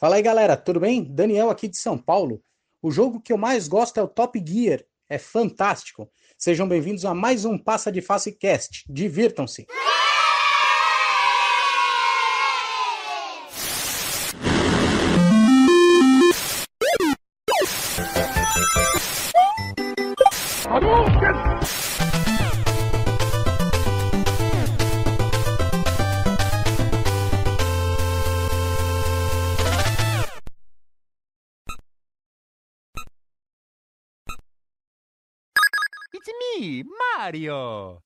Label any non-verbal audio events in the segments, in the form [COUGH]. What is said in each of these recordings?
Fala aí, galera, tudo bem? Daniel aqui de São Paulo. O jogo que eu mais gosto é o Top Gear. É fantástico. Sejam bem-vindos a mais um Passa de Face Cast. Divirtam-se. Me,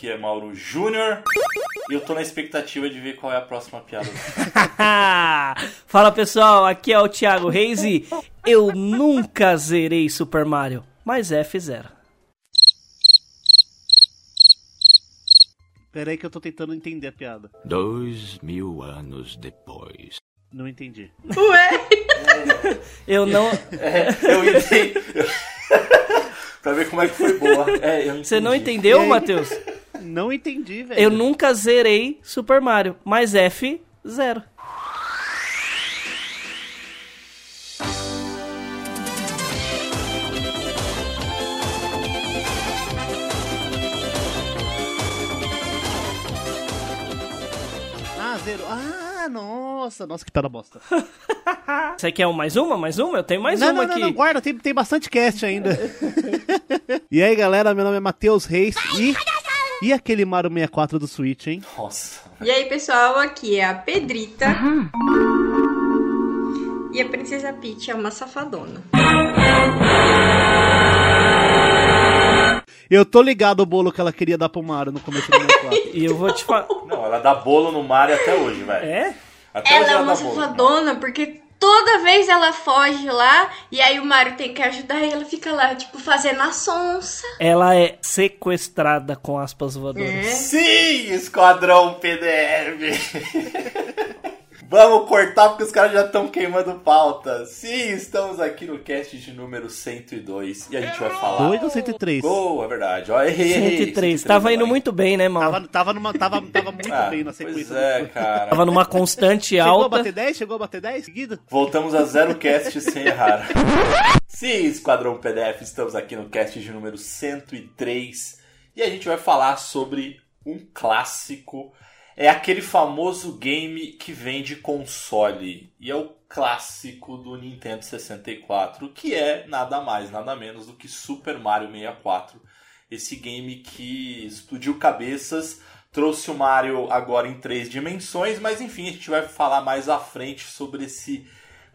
aqui é Mauro Júnior. E eu tô na expectativa de ver qual é a próxima piada. [LAUGHS] Fala pessoal, aqui é o Thiago Reis e eu nunca zerei Super Mario, mas F0. Pera aí que eu tô tentando entender a piada. Dois mil anos depois. Não entendi. [LAUGHS] Eu não. É, eu entendi. [LAUGHS] pra ver como é que foi boa. É, eu Você não entendeu? Matheus? Não entendi, velho. Eu nunca zerei Super Mario, mas F0. Ah, zero. Ah, nossa. Nossa, que piada bosta. [LAUGHS] Você quer um mais uma? Mais uma? Eu tenho mais não, uma não, aqui. não, não, guarda. Tem, tem bastante cast ainda. [LAUGHS] e aí, galera. Meu nome é Matheus Reis e... E aquele Mario 64 do Switch, hein? Nossa. E aí, pessoal, aqui é a Pedrita. E a Princesa Peach é uma safadona. Eu tô ligado ao bolo que ela queria dar pro Mario no começo do 64. [LAUGHS] E eu vou te falar. Não, ela dá bolo no Mario até hoje, velho. É? Até Ela é uma safadona porque toda vez ela foge lá e aí o Mario tem que ajudar e ela fica lá, tipo, fazendo a sonsa. Ela é sequestrada com aspas voadoras. É. Sim, Esquadrão PDF! [LAUGHS] Vamos cortar porque os caras já estão queimando pauta. Sim, estamos aqui no cast de número 102 e a gente vai falar. 2 ou 103? Gol, é verdade. Ó, errei, errei. 103. Tava indo muito bem, né, mano? Tava, tava, numa, tava, tava muito Ah, bem na pois sequência. é, do- cara. [LAUGHS] Tava numa constante Chegou a alta. bater 10? Chegou a bater 10 seguida? Voltamos a zero cast sem errar. [LAUGHS] Sim, Esquadrão PDF, estamos aqui no cast de número 103 e a gente vai falar sobre um clássico. É aquele famoso game que vem de console e é o clássico do Nintendo 64, que é nada mais, nada menos do que Super Mario 64. Esse game que explodiu cabeças, trouxe o Mario agora em três dimensões, mas enfim, a gente vai falar mais à frente sobre esse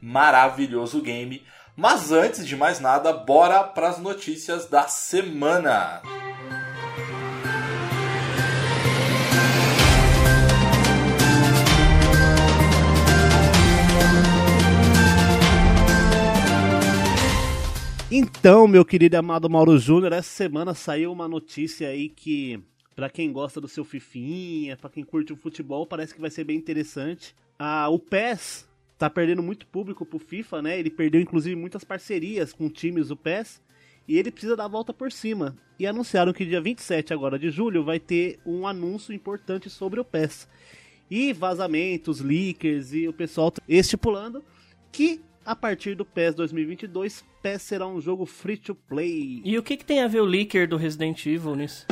maravilhoso game. Mas antes de mais nada, bora para as notícias da semana. Então, meu querido e amado Mauro Júnior, essa semana saiu uma notícia aí que, pra quem gosta do seu fifinha, pra quem curte o futebol, parece que vai ser bem interessante. Ah, o PES tá perdendo muito público pro FIFA, né? Ele perdeu inclusive muitas parcerias com times do PES e ele precisa dar a volta por cima. E anunciaram que dia 27 agora de julho vai ter um anúncio importante sobre o PES. E vazamentos, leakers e o pessoal estipulando que a partir do PES 2022, PES será um jogo free to play. E o que, que tem a ver o leaker do Resident Evil nisso?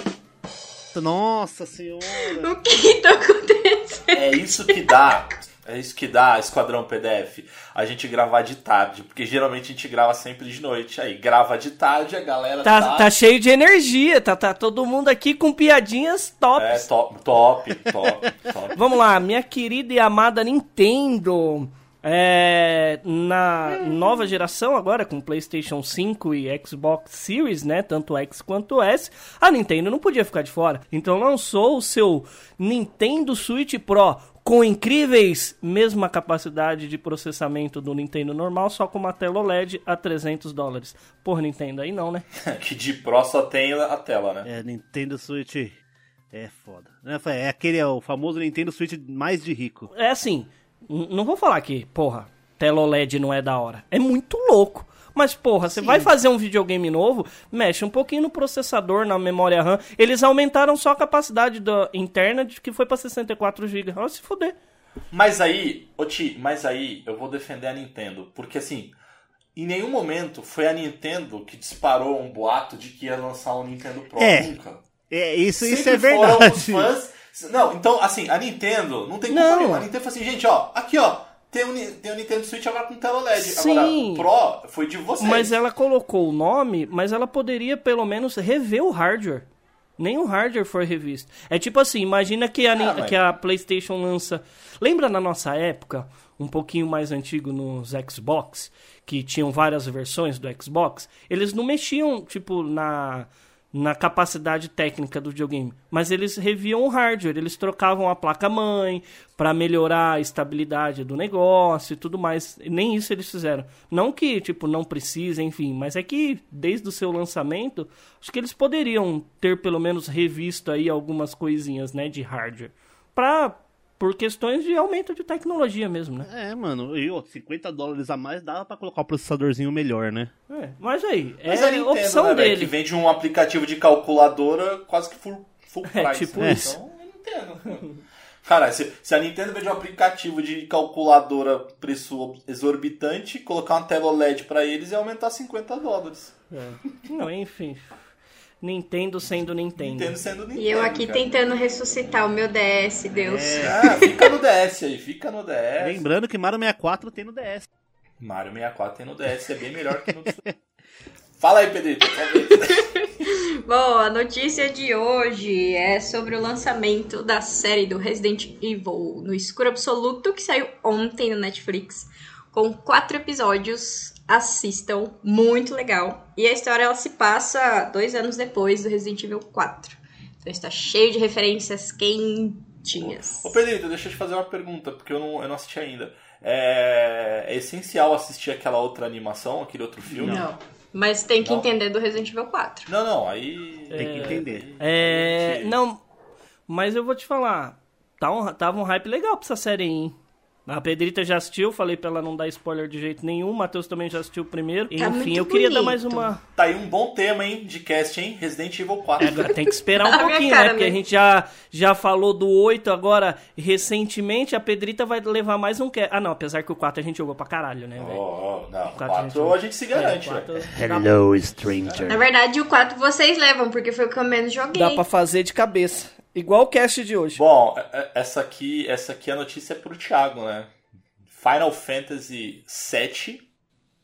Nossa senhora! O que tá acontecendo? É isso que dá. É isso que dá, Esquadrão PDF. A gente gravar de tarde, porque geralmente a gente grava sempre de noite. Aí grava de tarde, a galera Tá, tá, tá cheio de energia, tá, tá todo mundo aqui com piadinhas é, tops. top, top, top, top. Vamos lá, minha querida e amada Nintendo. É, na nova geração agora, com PlayStation 5 e Xbox Series, né? Tanto X quanto S, a Nintendo não podia ficar de fora. Então lançou o seu Nintendo Switch Pro com incríveis mesma capacidade de processamento do Nintendo normal, só com uma tela OLED a 300 dólares. Porra, Nintendo, aí não, né? [LAUGHS] que de Pro só tem a tela, né? É, Nintendo Switch é foda. Né, É aquele, é o famoso Nintendo Switch mais de rico. É assim, não vou falar que, porra, tela OLED não é da hora. É muito louco. Mas, porra, você vai fazer um videogame novo, mexe um pouquinho no processador, na memória RAM. Eles aumentaram só a capacidade da interna, de que foi pra 64 GB. Olha se fuder. Mas aí, ô Ti, mas aí eu vou defender a Nintendo. Porque assim, em nenhum momento foi a Nintendo que disparou um boato de que ia lançar um Nintendo Pro. É. Nunca. É, isso, isso é foram verdade. os fãs. Não, então, assim, a Nintendo não tem Não. A Nintendo falou assim, gente, ó, aqui ó, tem o, Ni- tem o Nintendo Switch agora com tela LED. Sim. Agora, o Pro foi de vocês. Mas ela colocou o nome, mas ela poderia pelo menos rever o hardware. Nem o hardware foi revisto. É tipo assim, imagina que a, Ah, que a PlayStation lança. Lembra na nossa época, um pouquinho mais antigo nos Xbox, que tinham várias versões do Xbox? Eles não mexiam, tipo, na, na capacidade técnica do videogame, mas eles reviam o hardware, eles trocavam a placa-mãe para melhorar a estabilidade do negócio e tudo mais. E nem isso eles fizeram. Não que, tipo, não precisa, enfim, mas é que desde o seu lançamento, acho que eles poderiam ter pelo menos revisto aí algumas coisinhas, né, de hardware. Pra, por questões de aumento de tecnologia mesmo, né? É, mano, e ó, 50 dólares a mais dava pra colocar o processadorzinho melhor, né? É, mas aí, Mas é a Nintendo, opção né, dele. que vende um aplicativo de calculadora quase que full, full [LAUGHS] É, price. tipo né? isso. Então, a Nintendo. [LAUGHS] Cara, se, se a Nintendo vende um aplicativo de calculadora preço exorbitante, colocar uma tela OLED pra eles e aumentar 50 dólares. Não, enfim. Nintendo sendo Nintendo. Nintendo sendo Nintendo. E eu aqui cara. tentando ressuscitar o meu DS, Deus. Ah, fica no DS aí, fica no DS. Lembrando que Mario 64 tem no DS. Mario 64 tem no DS, é bem melhor que no. Fala aí, Pedrito. [LAUGHS] Bom, a notícia de hoje é sobre o lançamento da série do Resident Evil no escuro absoluto, que saiu ontem no Netflix, com quatro episódios. Assistam, muito legal. E a história ela se passa dois anos depois do Resident Evil 4. Então está cheio de referências quentinhas. Ô Pedrito, deixa eu te fazer uma pergunta, porque eu não, eu não assisti ainda. É, é essencial assistir aquela outra animação, aquele outro filme? Não. Mas tem que Não? entender do Resident Evil 4. Não, não, aí. Tem que entender. É. Gente. Não, mas eu vou te falar. Tá um, tava um hype legal pra essa série aí, hein? A Pedrita já assistiu, falei pra ela não dar spoiler de jeito nenhum. O Matheus também já assistiu o primeiro. Tá Enfim, muito eu queria dar bonito. mais uma. Tá aí um bom tema, hein, de cast, hein? Resident Evil 4. É, agora tem que esperar [LAUGHS] um A minha pouquinho, cara, né? Porque né? a gente já, já falou do 8, agora, recentemente, a Pedrita vai levar mais um cast. Ah, não, apesar que o 4 a gente jogou pra caralho, né, Oh, velho? oh, não, Quatro 4 a gente se garante, É, quatro velho. dá- Hello, stranger. Na verdade, o 4 vocês levam, porque foi o que eu menos joguei. Dá pra fazer de cabeça. Igual o cast de hoje. Bom, é- é- essa aqui, essa aqui a notícia é pro Thiago, né? Final Fantasy VII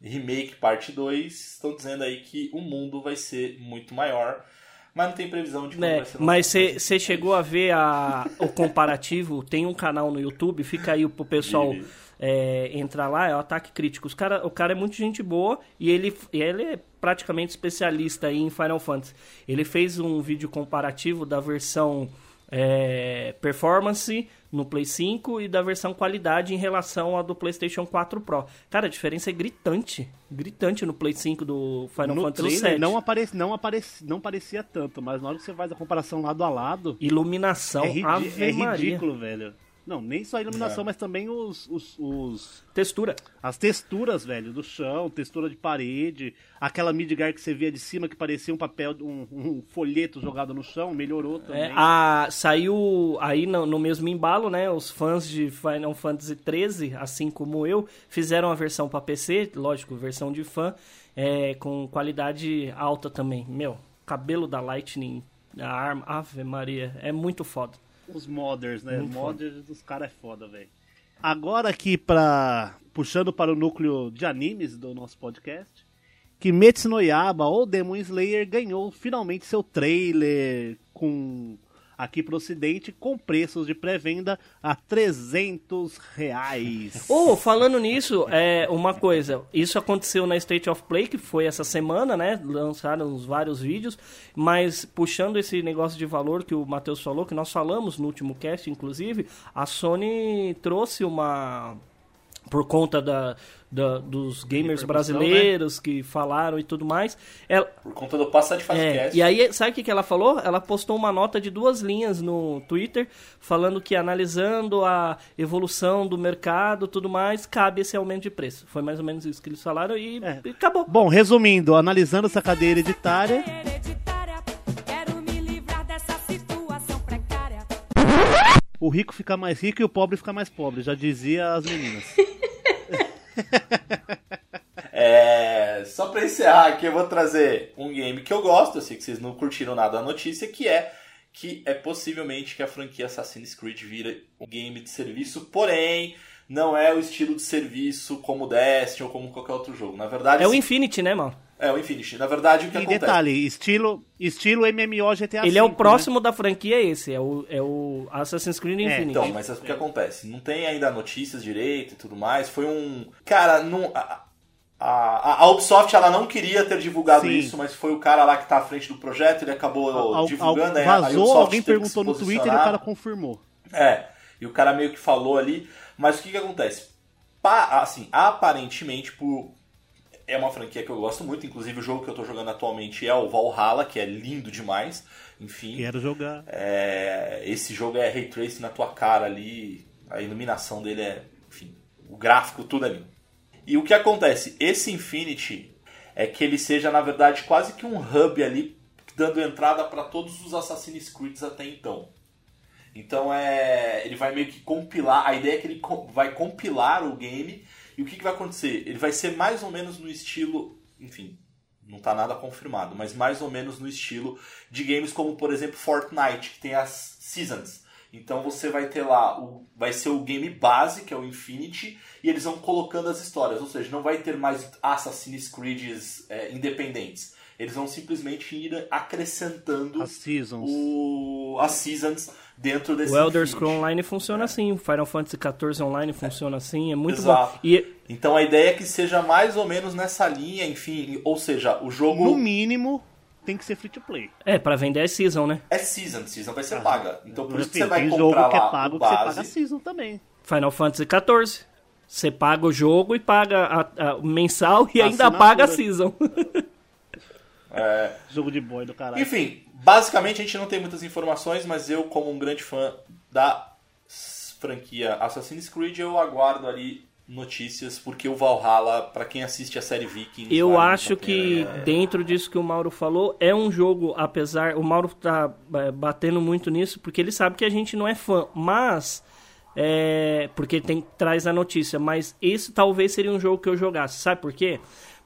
Remake Parte 2 estão dizendo aí que o mundo vai ser muito maior, mas não tem previsão de como É, vai ser. mas você chegou a ver a, o comparativo? Tem um canal no YouTube, fica aí pro pessoal. É, entrar lá, é o Ataque Crítico. Os cara, o cara é muito gente boa e ele, ele é praticamente especialista em Final Fantasy. Ele fez um vídeo comparativo da versão é, performance no Play 5 e da versão qualidade em relação à do PlayStation 4 Pro. Cara, a diferença é gritante. Gritante no Play 5 do Final no Fantasy VII. não, aparece, não, aparece, não parecia tanto, mas na hora que você faz a comparação lado a lado, Iluminação, é, Ave é ridículo, velho. Não, nem só a iluminação, É. mas também os, os, os- Textura. as texturas, velho, do chão, textura de parede, aquela Midgar que você via de cima que parecia um papel, um, um folheto jogado no chão, melhorou também. É, a, saiu aí no, no mesmo embalo, né? Os fãs de Final Fantasy XIII, assim como eu, fizeram a versão para PC, lógico, versão de fã, é, com qualidade alta também. Meu, cabelo da Lightning, a arma, Ave Maria, é muito foda. Os modders, né? Muito modders dos caras é foda, velho. Agora aqui pra. puxando para o núcleo de animes do nosso podcast. Kimetsu no Yaba ou Demon Slayer ganhou finalmente seu trailer com aqui pro ocidente com preços de pré-venda a 300 reais. [LAUGHS] Oh, falando nisso, é uma coisa, isso aconteceu na State of Play, que foi essa semana, né? Lançaram vários vídeos, mas puxando esse negócio de valor que o Matheus falou, que nós falamos no último cast, inclusive, a Sony trouxe uma por conta da, da dos gamers brasileiros né? que falaram e tudo mais. Ela, por conta do Passa de Fase é, E aí, sabe o que, que ela falou? Ela postou uma nota de duas linhas no Twitter, falando que analisando a evolução do mercado tudo mais, cabe esse aumento de preço. Foi mais ou menos isso que eles falaram e, é. e acabou. Bom, resumindo, analisando essa cadeira hereditária... O rico fica mais rico e o pobre fica mais pobre, já dizia as meninas. [LAUGHS] [LAUGHS] é, só pra encerrar aqui, eu vou trazer um game que eu gosto, eu sei que vocês não curtiram nada da notícia, que é que é possivelmente que a franquia Assassin's Creed vira um game de serviço, porém não é o estilo de serviço como Destiny ou como qualquer outro jogo. Na verdade, é o Infinity, né, mano? É o Infinity. Na verdade, o que e acontece... detalhe, estilo, estilo MMO GTA Ele 5, é o próximo né? da franquia esse, é o, é o Assassin's Creed Infinity. É, então, mas o que acontece? Não tem ainda notícias direito e tudo mais. Foi um... Cara, não... A, a, a Ubisoft ela não queria ter divulgado Sim. isso, mas foi o cara lá que tá à frente do projeto, ele acabou al, divulgando. Al, vazou, alguém perguntou no Twitter e o cara confirmou. É, e o cara meio que falou ali. Mas o que que acontece? Pa, assim, aparentemente, por, é uma franquia que eu gosto muito, inclusive o jogo que eu estou jogando atualmente é o Valhalla, que é lindo demais. Enfim. Quero jogar. É, esse jogo é ray tracing na tua cara ali, a iluminação dele é, enfim, o gráfico tudo é lindo. E o que acontece? Esse Infinity é que ele seja na verdade quase que um hub ali dando entrada para todos os Assassin's Creed até então. Então é, ele vai meio que compilar, a ideia é que ele vai compilar o game e o que, que vai acontecer? Ele vai ser mais ou menos no estilo, enfim, não está nada confirmado, mas mais ou menos no estilo de games como, por exemplo, Fortnite, que tem as Seasons. Então você vai ter lá, o, vai ser o game base, que é o Infinity, e eles vão colocando as histórias, ou seja, não vai ter mais Assassin's Creed é, independentes. Eles vão simplesmente ir acrescentando as seasons, o, as seasons dentro desse O Elder Scrolls Online funciona é. assim, o Final Fantasy XIV Online funciona é. assim, é muito Exato. bom. E... Então a ideia é que seja mais ou menos nessa linha, enfim, ou seja, o jogo... No mínimo, tem que ser free to play. É, para vender é season, né? É season, season vai ser ah, paga. Então por isso que você vai tem comprar jogo que é pago que você paga season também. Final Fantasy XIV. Você paga o jogo e paga a, a, o mensal e a ainda assinatura. paga a season. [LAUGHS] É... Jogo de boy do caralho. Enfim, basicamente a gente não tem muitas informações, mas eu, como um grande fã da franquia Assassin's Creed, eu aguardo ali notícias, porque o Valhalla, para quem assiste a série Vikings... Eu vale acho que é... dentro disso que o Mauro falou, é um jogo, apesar... O Mauro tá é, batendo muito nisso, porque ele sabe que a gente não é fã, mas... É, porque tem traz a notícia, mas esse talvez seria um jogo que eu jogasse, sabe por quê?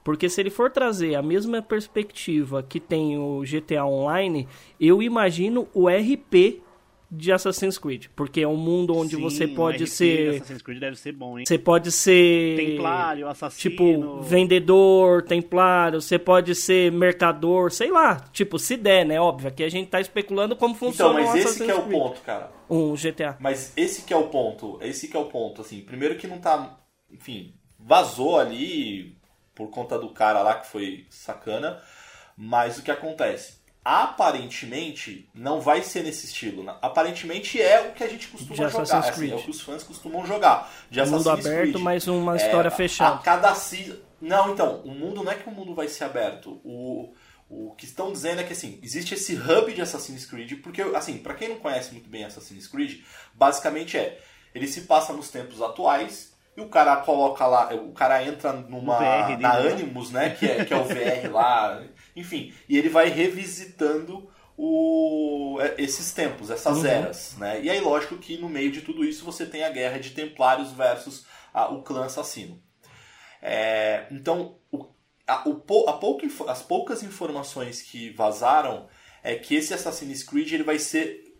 Porque se ele for trazer a mesma perspectiva que tem o GTA Online, eu imagino o RP de Assassin's Creed, porque é um mundo onde Sim, você pode ser Assassin's Creed deve ser bom, hein? Você pode ser templário, assassino, tipo vendedor, templário, você pode ser mercador, sei lá, tipo, se der, né, óbvio, aqui a gente tá especulando como então, funciona Então, mas esse que é o ponto, cara. Um GTA. Mas esse que é o ponto, esse que é o ponto, assim, primeiro que não tá, enfim, vazou ali por conta do cara lá que foi sacana. Mas o que acontece? Aparentemente, não vai ser nesse estilo. Né? Aparentemente é o que a gente costuma jogar. É, assim, é, o que os fãs costumam jogar. De um mundo aberto, Creed. mas uma história é, fechada. A cada season... Não, então, o mundo não é que o mundo vai ser aberto. O, o que estão dizendo é que assim, existe esse hub de Assassin's Creed, porque assim, para quem não conhece muito bem Assassin's Creed, basicamente é, ele se passa nos tempos atuais e o cara coloca lá, o cara entra numa VR na né? Animus, né, que é, que é o VR lá, [LAUGHS] enfim, e ele vai revisitando o, é, esses tempos, essas uhum. eras, né? E aí lógico que no meio de tudo isso você tem a guerra de Templários versus a, o clã assassino. É, então, o, a, o, a pouca, as poucas informações que vazaram é que esse Assassin's Creed ele vai ser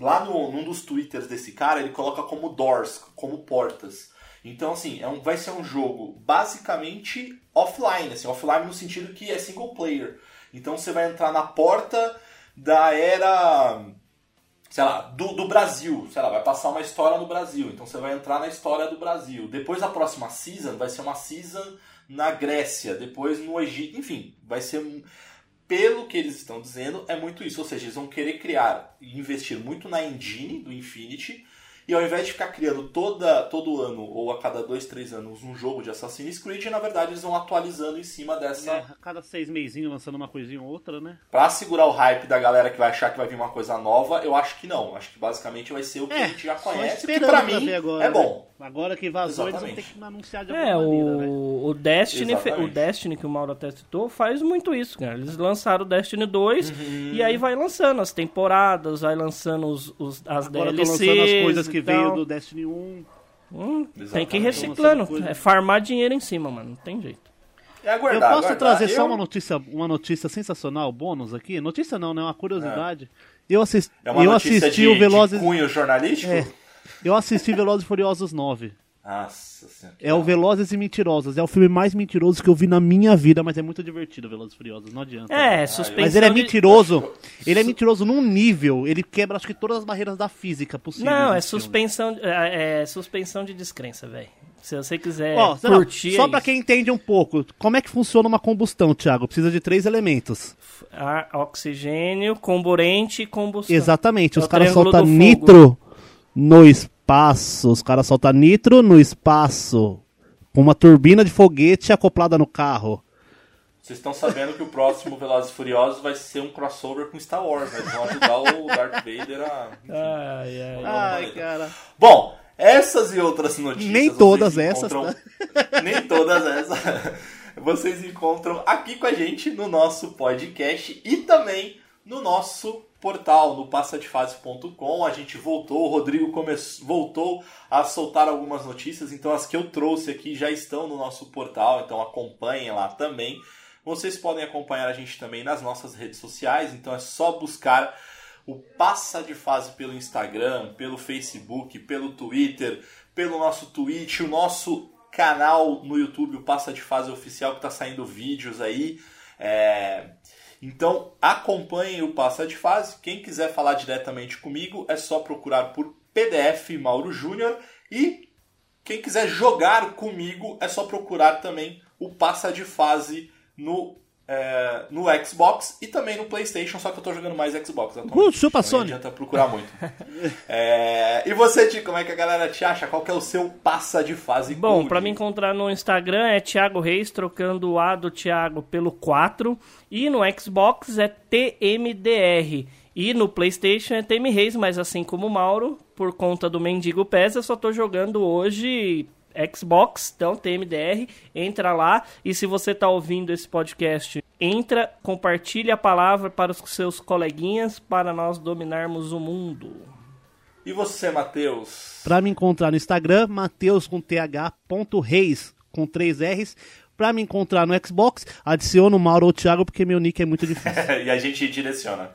lá no, num dos twitters desse cara ele coloca como doors, como portas. Então, assim, é um, vai ser um jogo basicamente offline, assim, offline no sentido que é single player. Então você vai entrar na porta da era sei lá, do, do Brasil. Sei lá, vai passar uma história no Brasil. Então você vai entrar na história do Brasil. Depois a próxima season vai ser uma season na Grécia, depois no Egito. Enfim, vai ser. Pelo que eles estão dizendo, é muito isso. Ou seja, eles vão querer criar e investir muito na engine do Infinity. E ao invés de ficar criando toda, todo ano ou a cada dois, três anos um jogo de Assassin's Creed, na verdade eles vão atualizando em cima dessa. É, a cada seis meizinhos lançando uma coisinha ou outra, né? Pra segurar o hype da galera que vai achar que vai vir uma coisa nova, eu acho que não. Acho que basicamente vai ser o que a gente já conhece, que pra pra mim ver agora, é né? bom. Agora que vazou, eles Exatamente. vão ter que anunciar de alguma É, maneira, né? o, o Destiny, fe- o. Destiny que o Mauro até citou faz muito isso, cara. Eles lançaram o Destiny 2 Uhum. e aí vai lançando as temporadas, vai lançando os, os- as Agora DLCs. lançando as coisas que veio tal. do Destiny 1. Hum, tem que ir reciclando. É farmar dinheiro em cima, mano. Não tem jeito. É Eu aguardar, posso aguardar. trazer só Eu- uma notícia, uma notícia sensacional, bônus aqui? Notícia não, né? Uma curiosidade. Eu, assist... É uma eu assisti de, o Velozes... de cunho jornalístico? É. Eu assisti Velozes e Furiosos 9. Nossa senhora. É o Velozes e Mentirosos. É o filme mais mentiroso que eu vi na minha vida, mas é muito divertido, Velozes e Furiosos. Não adianta. É, suspensão Mas ele é de- mentiroso. Ele é mentiroso num nível. Ele quebra, acho que, todas as barreiras da física possíveis. Não, é suspensão, é, é suspensão de descrença, velho. Se você quiser Ó, não, curtir. só é pra isso. quem entende um pouco, como é que funciona uma combustão, Thiago? Precisa de três elementos. Ar, oxigênio, comburente e combustão. Exatamente. É Os caras soltam nitro no espaço. Os caras soltam nitro no espaço. Com uma turbina de foguete acoplada no carro. Vocês estão sabendo que o próximo Velozes e Furiosos vai ser um crossover com Star Wars, né? Eles vão ajudar o Darth Vader a... Ai, ai. Ai, cara. Bom, essas e outras notícias... Nem vocês todas essas, encontram- tá? [LAUGHS] Nem todas essas. [LAUGHS] Vocês encontram aqui com a gente no nosso podcast e também no nosso portal, no passadefase.com. A gente voltou, o Rodrigo come... voltou a soltar algumas notícias, então as que eu trouxe aqui já estão no nosso portal, então acompanhem lá também. Vocês podem acompanhar a gente também nas nossas redes sociais, então é só buscar o Passa de Fase pelo Instagram, pelo Facebook, pelo Twitter, pelo nosso Twitch, o nosso canal no YouTube, o Passa de Fase Oficial, que está saindo vídeos aí. É, Então acompanhem o Passa de Fase. Quem quiser falar diretamente comigo é só procurar por PDF Mauro Júnior e quem quiser jogar comigo é só procurar também o Passa de Fase no, é, no Xbox e também no PlayStation, só que eu tô jogando mais Xbox atualmente. Uh, chupa, Então Sony. Não adianta procurar muito. É, e você, Ti, como é que a galera te acha? Qual que é o seu Passa de Fase Bom, pra me encontrar no Instagram é Thiago Reis, trocando o A do Thiago pelo 4. E no Xbox é TMDR. E no PlayStation é TM Reis, mas assim como o Mauro, por conta do Mendigo PES, eu só tô jogando hoje Xbox, então TMDR. Entra lá e se você tá ouvindo esse podcast, entra, compartilha a palavra para os seus coleguinhas para nós dominarmos o mundo. E você, Matheus? Pra me encontrar no Instagram, Mateus com th.reis com três R's. Pra me encontrar no Xbox, adiciono o Mauro ou o Thiago, porque meu nick é muito difícil. [LAUGHS] e a gente direciona.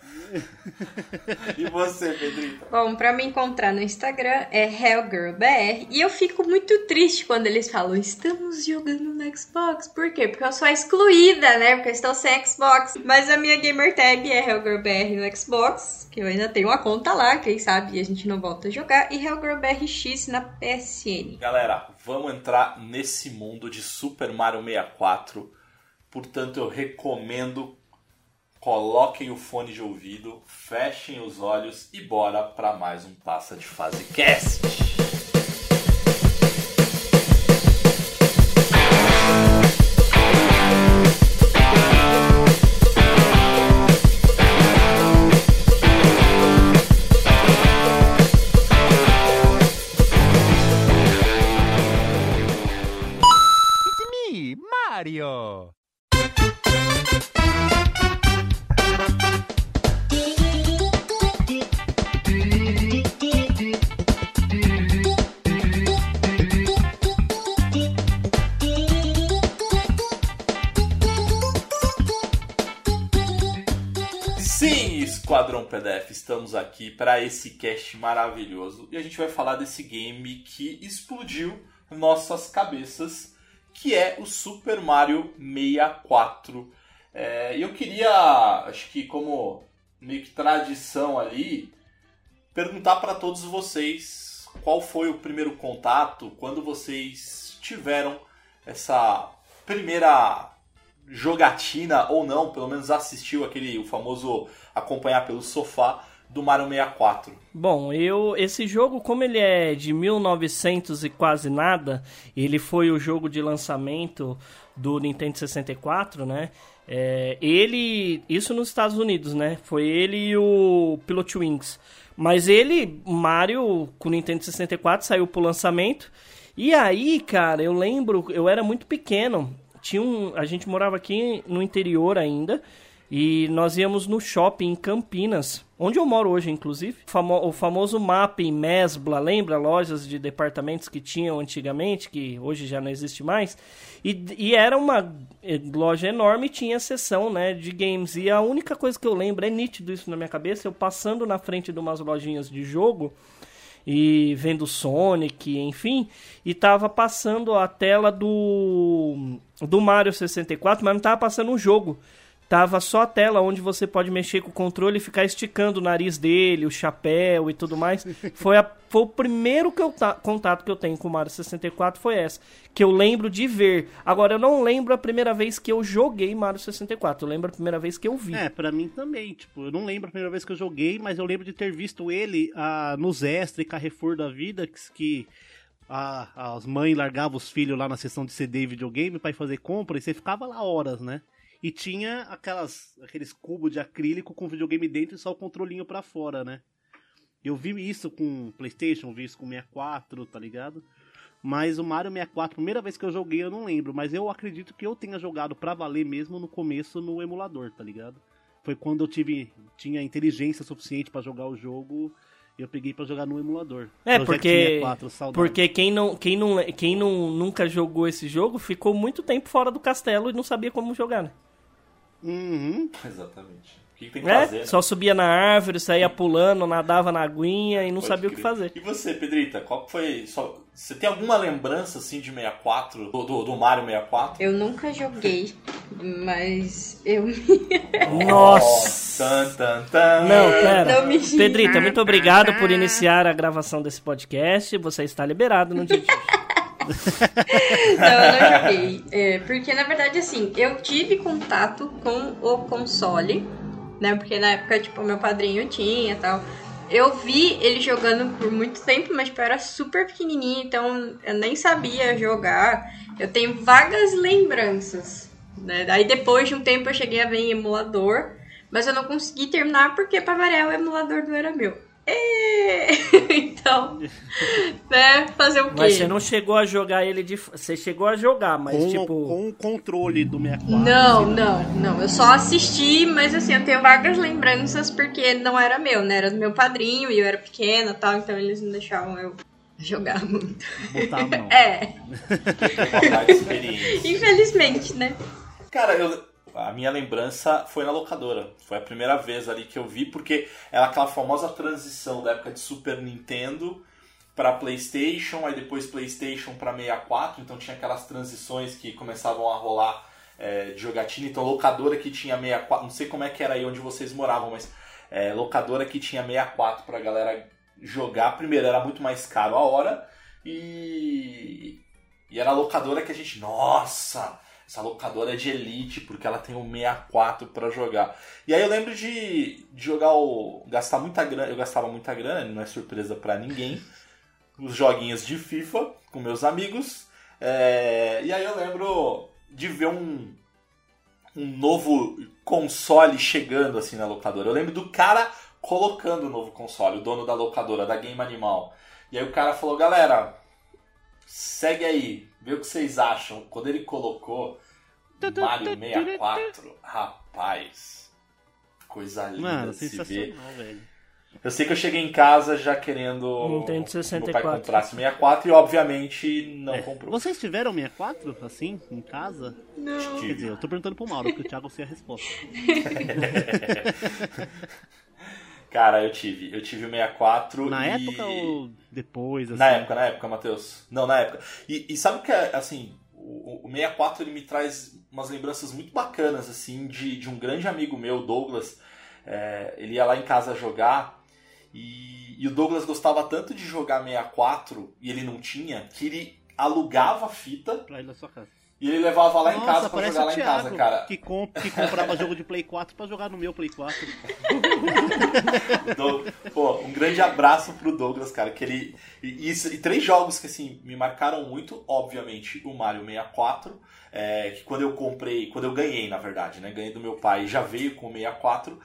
E você, Pedrito? Bom, pra me encontrar no Instagram é HellGirlBR. E eu fico muito triste quando eles falam, estamos jogando no Xbox. Por quê? Porque eu sou excluída, né? Porque eu estou sem Xbox. Mas a minha gamer tag é HellGirlBR no Xbox. Que eu ainda tenho uma conta lá, quem sabe a gente não volta a jogar. E HellGirlBRX na PSN. Galera, vamos entrar nesse mundo de Super Mario 64. Portanto, eu recomendo coloquem o fone de ouvido, fechem os olhos e bora para mais um Passa de Fase Cast. It's me, Mario. Esquadrão PDF, estamos aqui para esse cast maravilhoso e a gente vai falar desse game que explodiu nossas cabeças, que é o Super Mario 64. É, eu queria, acho que como meio que tradição ali, perguntar para todos vocês qual foi o primeiro contato, quando vocês tiveram essa primeira jogatina ou não, pelo menos assistiu aquele o famoso acompanhar pelo sofá do Mario 64. Bom, eu esse jogo, como ele é de 1900 e quase nada, ele foi o jogo de lançamento do Nintendo 64, né? É, ele, isso nos Estados Unidos, né? Foi ele e o Pilot Wings. Mas ele, Mario com o Nintendo 64 saiu pro lançamento. E aí, cara, eu lembro, eu era muito pequeno. Tinha um, a gente morava aqui no interior ainda. E nós íamos no shopping em Campinas, onde eu moro hoje, inclusive. O famoso Mapping, Mesbla, lembra? Lojas de departamentos que tinham antigamente, que hoje já não existe mais. E, e era uma eh, loja enorme e tinha seção né, de games. E a única coisa que eu lembro, é nítido isso na minha cabeça, eu passando na frente de umas lojinhas de jogo e vendo Sonic, enfim, e tava passando a tela do do Mario 64, mas não tava passando um jogo tava só a tela onde você pode mexer com o controle e ficar esticando o nariz dele, o chapéu e tudo mais. [LAUGHS] Foi, a, foi o primeiro que eu contato que eu tenho com o Mario 64 foi essa, que eu lembro de ver. Agora eu não lembro a primeira vez que eu joguei Mario 64, eu lembro a primeira vez que eu vi. É, para mim também, tipo, eu não lembro a primeira vez que eu joguei, mas eu lembro de ter visto ele ah, nos Extra e Carrefour da vida, que, que ah, as mães largavam os filhos lá na sessão de CD e videogame para ir fazer compra e você ficava lá horas, né? E tinha aquelas, aqueles cubos de acrílico com videogame dentro e só o controlinho para fora, né? Eu vi isso com PlayStation, vi isso com 64, tá ligado? Mas o Mario 64, primeira vez que eu joguei, eu não lembro. Mas eu acredito que eu tenha jogado pra valer mesmo no começo no emulador, tá ligado? Foi quando eu tive tinha inteligência suficiente para jogar o jogo eu peguei para jogar no emulador. É, porque, 64, porque quem, não, quem, não, quem não, nunca jogou esse jogo ficou muito tempo fora do castelo e não sabia como jogar, né? Uhum. Exatamente. O que, tem que é, fazer? Né? Só subia na árvore, saía pulando, nadava na aguinha e não Pode sabia crer. o que fazer. E você, Pedrita, qual foi. Só... Você tem alguma lembrança assim de 64, do, do, do Mario 64? Eu nunca joguei, mas eu. [LAUGHS] Nossa! Tan, tan, tan. Não, pera. Não me... Pedrita, muito obrigado por iniciar a gravação desse podcast. Você está liberado no dia de hoje. [LAUGHS] não, eu não joguei. É, porque, na verdade, assim, eu tive contato com o console, né? Porque na época, tipo, meu padrinho tinha e tal. Eu vi ele jogando por muito tempo, mas tipo, eu era super pequenininha, então eu nem sabia jogar. Eu tenho vagas lembranças. Né? Aí depois de um tempo eu cheguei a ver em emulador, mas eu não consegui terminar porque, para variar, o emulador não era meu. É. [LAUGHS] então, né, fazer o quê? Mas você não chegou a jogar ele de. Você chegou a jogar, mas com, tipo. Com o controle do 64. Não, não, não. Eu só assisti, mas assim, eu tenho vagas lembranças porque não era meu, né? Era do meu padrinho e eu era pequena e tal, então eles não deixavam eu jogar muito. Botar a mão. É. [LAUGHS] Infelizmente, né? Cara, eu, a minha lembrança foi na locadora. Foi a primeira vez ali que eu vi, porque era aquela famosa transição da época de Super Nintendo para PlayStation, aí depois PlayStation para 64, então tinha aquelas transições que começavam a rolar é, de jogatina. Então, locadora que tinha 64, não sei como é que era aí onde vocês moravam, mas é, locadora que tinha 64 pra galera jogar. Primeiro, era muito mais caro a hora e, e era a locadora que a gente, nossa essa locadora é de elite, porque ela tem um 64 para jogar. E aí eu lembro de, de jogar o. gastar muita grana. Eu gastava muita grana, não é surpresa para ninguém. Os joguinhos de FIFA com meus amigos. É, e aí eu lembro de ver um, um novo console chegando assim na locadora. Eu lembro do cara colocando o novo console, o dono da locadora, da Game Animal. E aí o cara falou, galera, segue aí, vê o que vocês acham. Quando ele colocou Mario 64, rapaz, coisa linda Mano, de se ver. Velho. Eu sei que eu cheguei em casa já querendo Nintendo 64. meu pai comprasse 64 e obviamente não é. comprou. Vocês tiveram 64 assim em casa? Não. Quer dizer, eu tô perguntando pro Mauro, porque o Thiago sei a resposta. [LAUGHS] [LAUGHS] Cara, eu tive. Eu tive o 64 Na e... época ou depois? Assim? Na época, na época, Matheus. Não, na época. E, e sabe que, assim, o, o 64 ele me traz umas lembranças muito bacanas, assim, de, de um grande amigo meu, Douglas. É, ele ia lá em casa jogar E, e o Douglas gostava tanto de jogar 64 e ele não tinha, que ele alugava a fita Pra ir na sua casa. E ele levava lá em Nossa, casa pra jogar lá em casa, cara. Que, comp- que comprava jogo de Play 4 pra jogar no meu Play 4. [LAUGHS] Doug- Pô, um grande abraço pro Douglas, cara. Que ele. E, e três jogos que assim me marcaram muito, obviamente, o Mario 64. é, que quando eu comprei, quando eu ganhei, na verdade, né? Ganhei do meu pai já veio com o 64.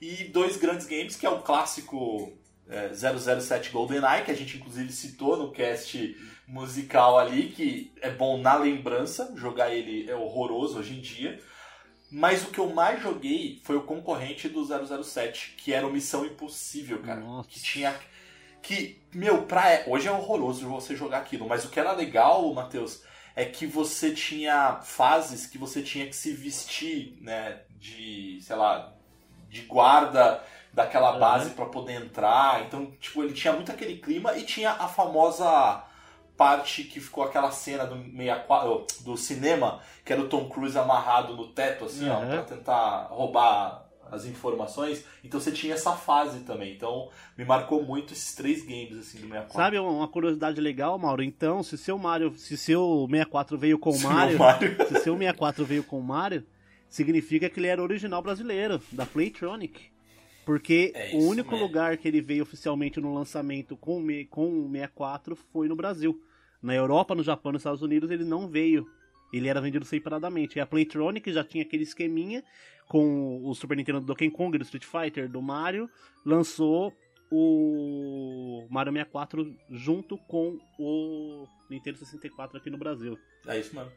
E dois grandes games, que é o clássico é, 007 GoldenEye, que a gente inclusive citou no cast musical ali, que é bom na lembrança, jogar ele é horroroso hoje em dia. Mas o que eu mais joguei foi o concorrente do 007, que era o Missão Impossível, cara. Nossa. Que tinha. Que, meu, pra. é- Hoje é horroroso você jogar aquilo, mas o que era legal, Matheus, é que você tinha fases que você tinha que se vestir, né, de, sei lá, de guarda daquela Uhum. base pra poder entrar. Então, tipo, ele tinha muito aquele clima e tinha a famosa parte que ficou aquela cena do 64, do cinema, que era o Tom Cruise amarrado no teto, assim, ó, Uhum. pra tentar roubar as informações. Então você tinha essa fase também. Então me marcou muito esses três games assim do 64. Sabe uma curiosidade legal, Mauro? Então, se seu Mario, se seu 64 veio com o [LAUGHS] Mario, o Mario- se seu 64 veio com o Mario, significa que ele era original brasileiro, da Playtronic. Porque É o isso único mesmo. lugar que ele veio oficialmente no lançamento com, o me- com o 64 foi no Brasil. Na Europa, no Japão e nos Estados Unidos ele não veio. Ele era vendido separadamente. E a Playtronic já tinha aquele esqueminha com o Super Nintendo do Donkey Kong, do Street Fighter, do Mario, lançou o Mario 64 junto com o Nintendo 64 aqui no Brasil. É isso mesmo.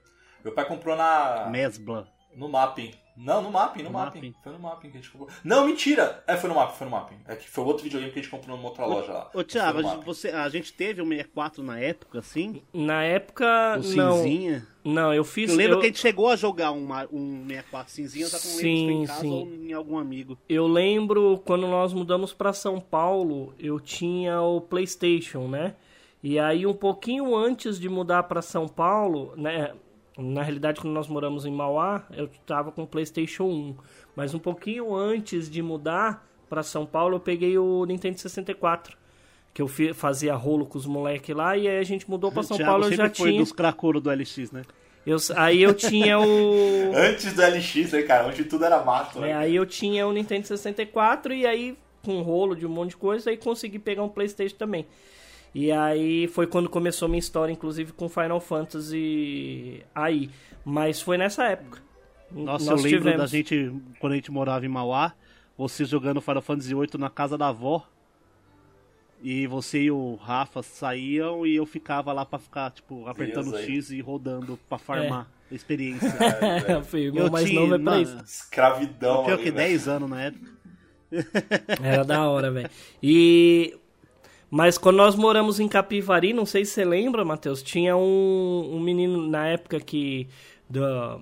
Meu pai comprou na Mesbla. No Mapping. Não, no Mapping, no, No mapping. Mapping. Foi no Mapping que a gente comprou. Não, mentira! É, foi no Mapping, foi no Mapping. É que foi outro videogame que a gente comprou numa outra loja lá. Ô Thiago, a você, a gente teve o 64 na época, assim? Na época, O não. cinzinha? Não, eu fiz. Eu lembro eu, que a gente chegou a jogar um, um 64 cinzinha, só que lembro se Sim, em casa sim. ou em algum amigo. eu lembro quando nós mudamos pra São Paulo, eu tinha o PlayStation, né? E aí um pouquinho antes de mudar pra São Paulo, né? Na realidade, quando nós moramos em Mauá, eu tava com o PlayStation 1. Mas um pouquinho antes de mudar pra São Paulo, eu peguei o Nintendo 64. Que eu fazia rolo com os moleques lá, e aí a gente mudou pra São Thiago Paulo, eu já foi tinha. dos cracuros do LX, né? Eu, aí eu tinha o. [LAUGHS] Antes do LX, né, cara? Onde tudo era mato. né? É, aí eu tinha o Nintendo 64 e aí, com um rolo de um monte de coisa, aí consegui pegar um Playstation também. E aí foi quando começou minha história, inclusive com Final Fantasy aí. Mas foi nessa época. Nossa, Nós eu lembro tivemos. da gente, quando a gente morava em Mauá, você jogando Final Fantasy VIII na casa da avó. E você e o Rafa saíam e eu ficava lá pra ficar, tipo, apertando Deus aí. X e rodando pra farmar a experiência. [LAUGHS] É, velho. [LAUGHS] Foi o irmão Eu mais tinha, novo é pra isso. Escravidão. Pior ali, que velho. 10 anos na época. Era da hora, velho. E. Mas quando nós moramos em Capivari, não sei se você lembra, Matheus, tinha um, um menino na época que. Da,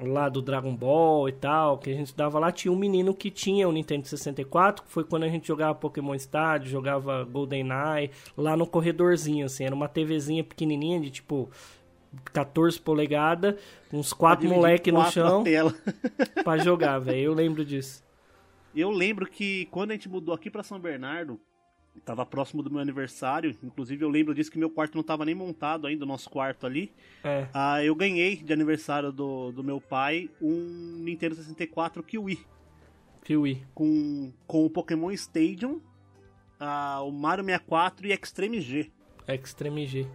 lá do Dragon Ball e tal, que a gente dava lá, tinha um menino que tinha o Nintendo 64, que foi quando a gente jogava Pokémon Stadium, jogava GoldenEye, lá no corredorzinho, assim, era uma TVzinha pequenininha de tipo 14 polegadas, uns quatro moleque no quatro chão tela. pra jogar, velho. Eu lembro disso. Eu lembro que quando a gente mudou aqui pra São Bernardo, tava próximo do meu aniversário, inclusive eu lembro disso que meu quarto não tava nem montado ainda, o nosso quarto ali. É. Ah, eu ganhei de aniversário do, do meu pai um Nintendo 64 Kiwi Kiwi. com, com o Pokémon Stadium, ah, o Mario 64 e Extreme G. Extreme G.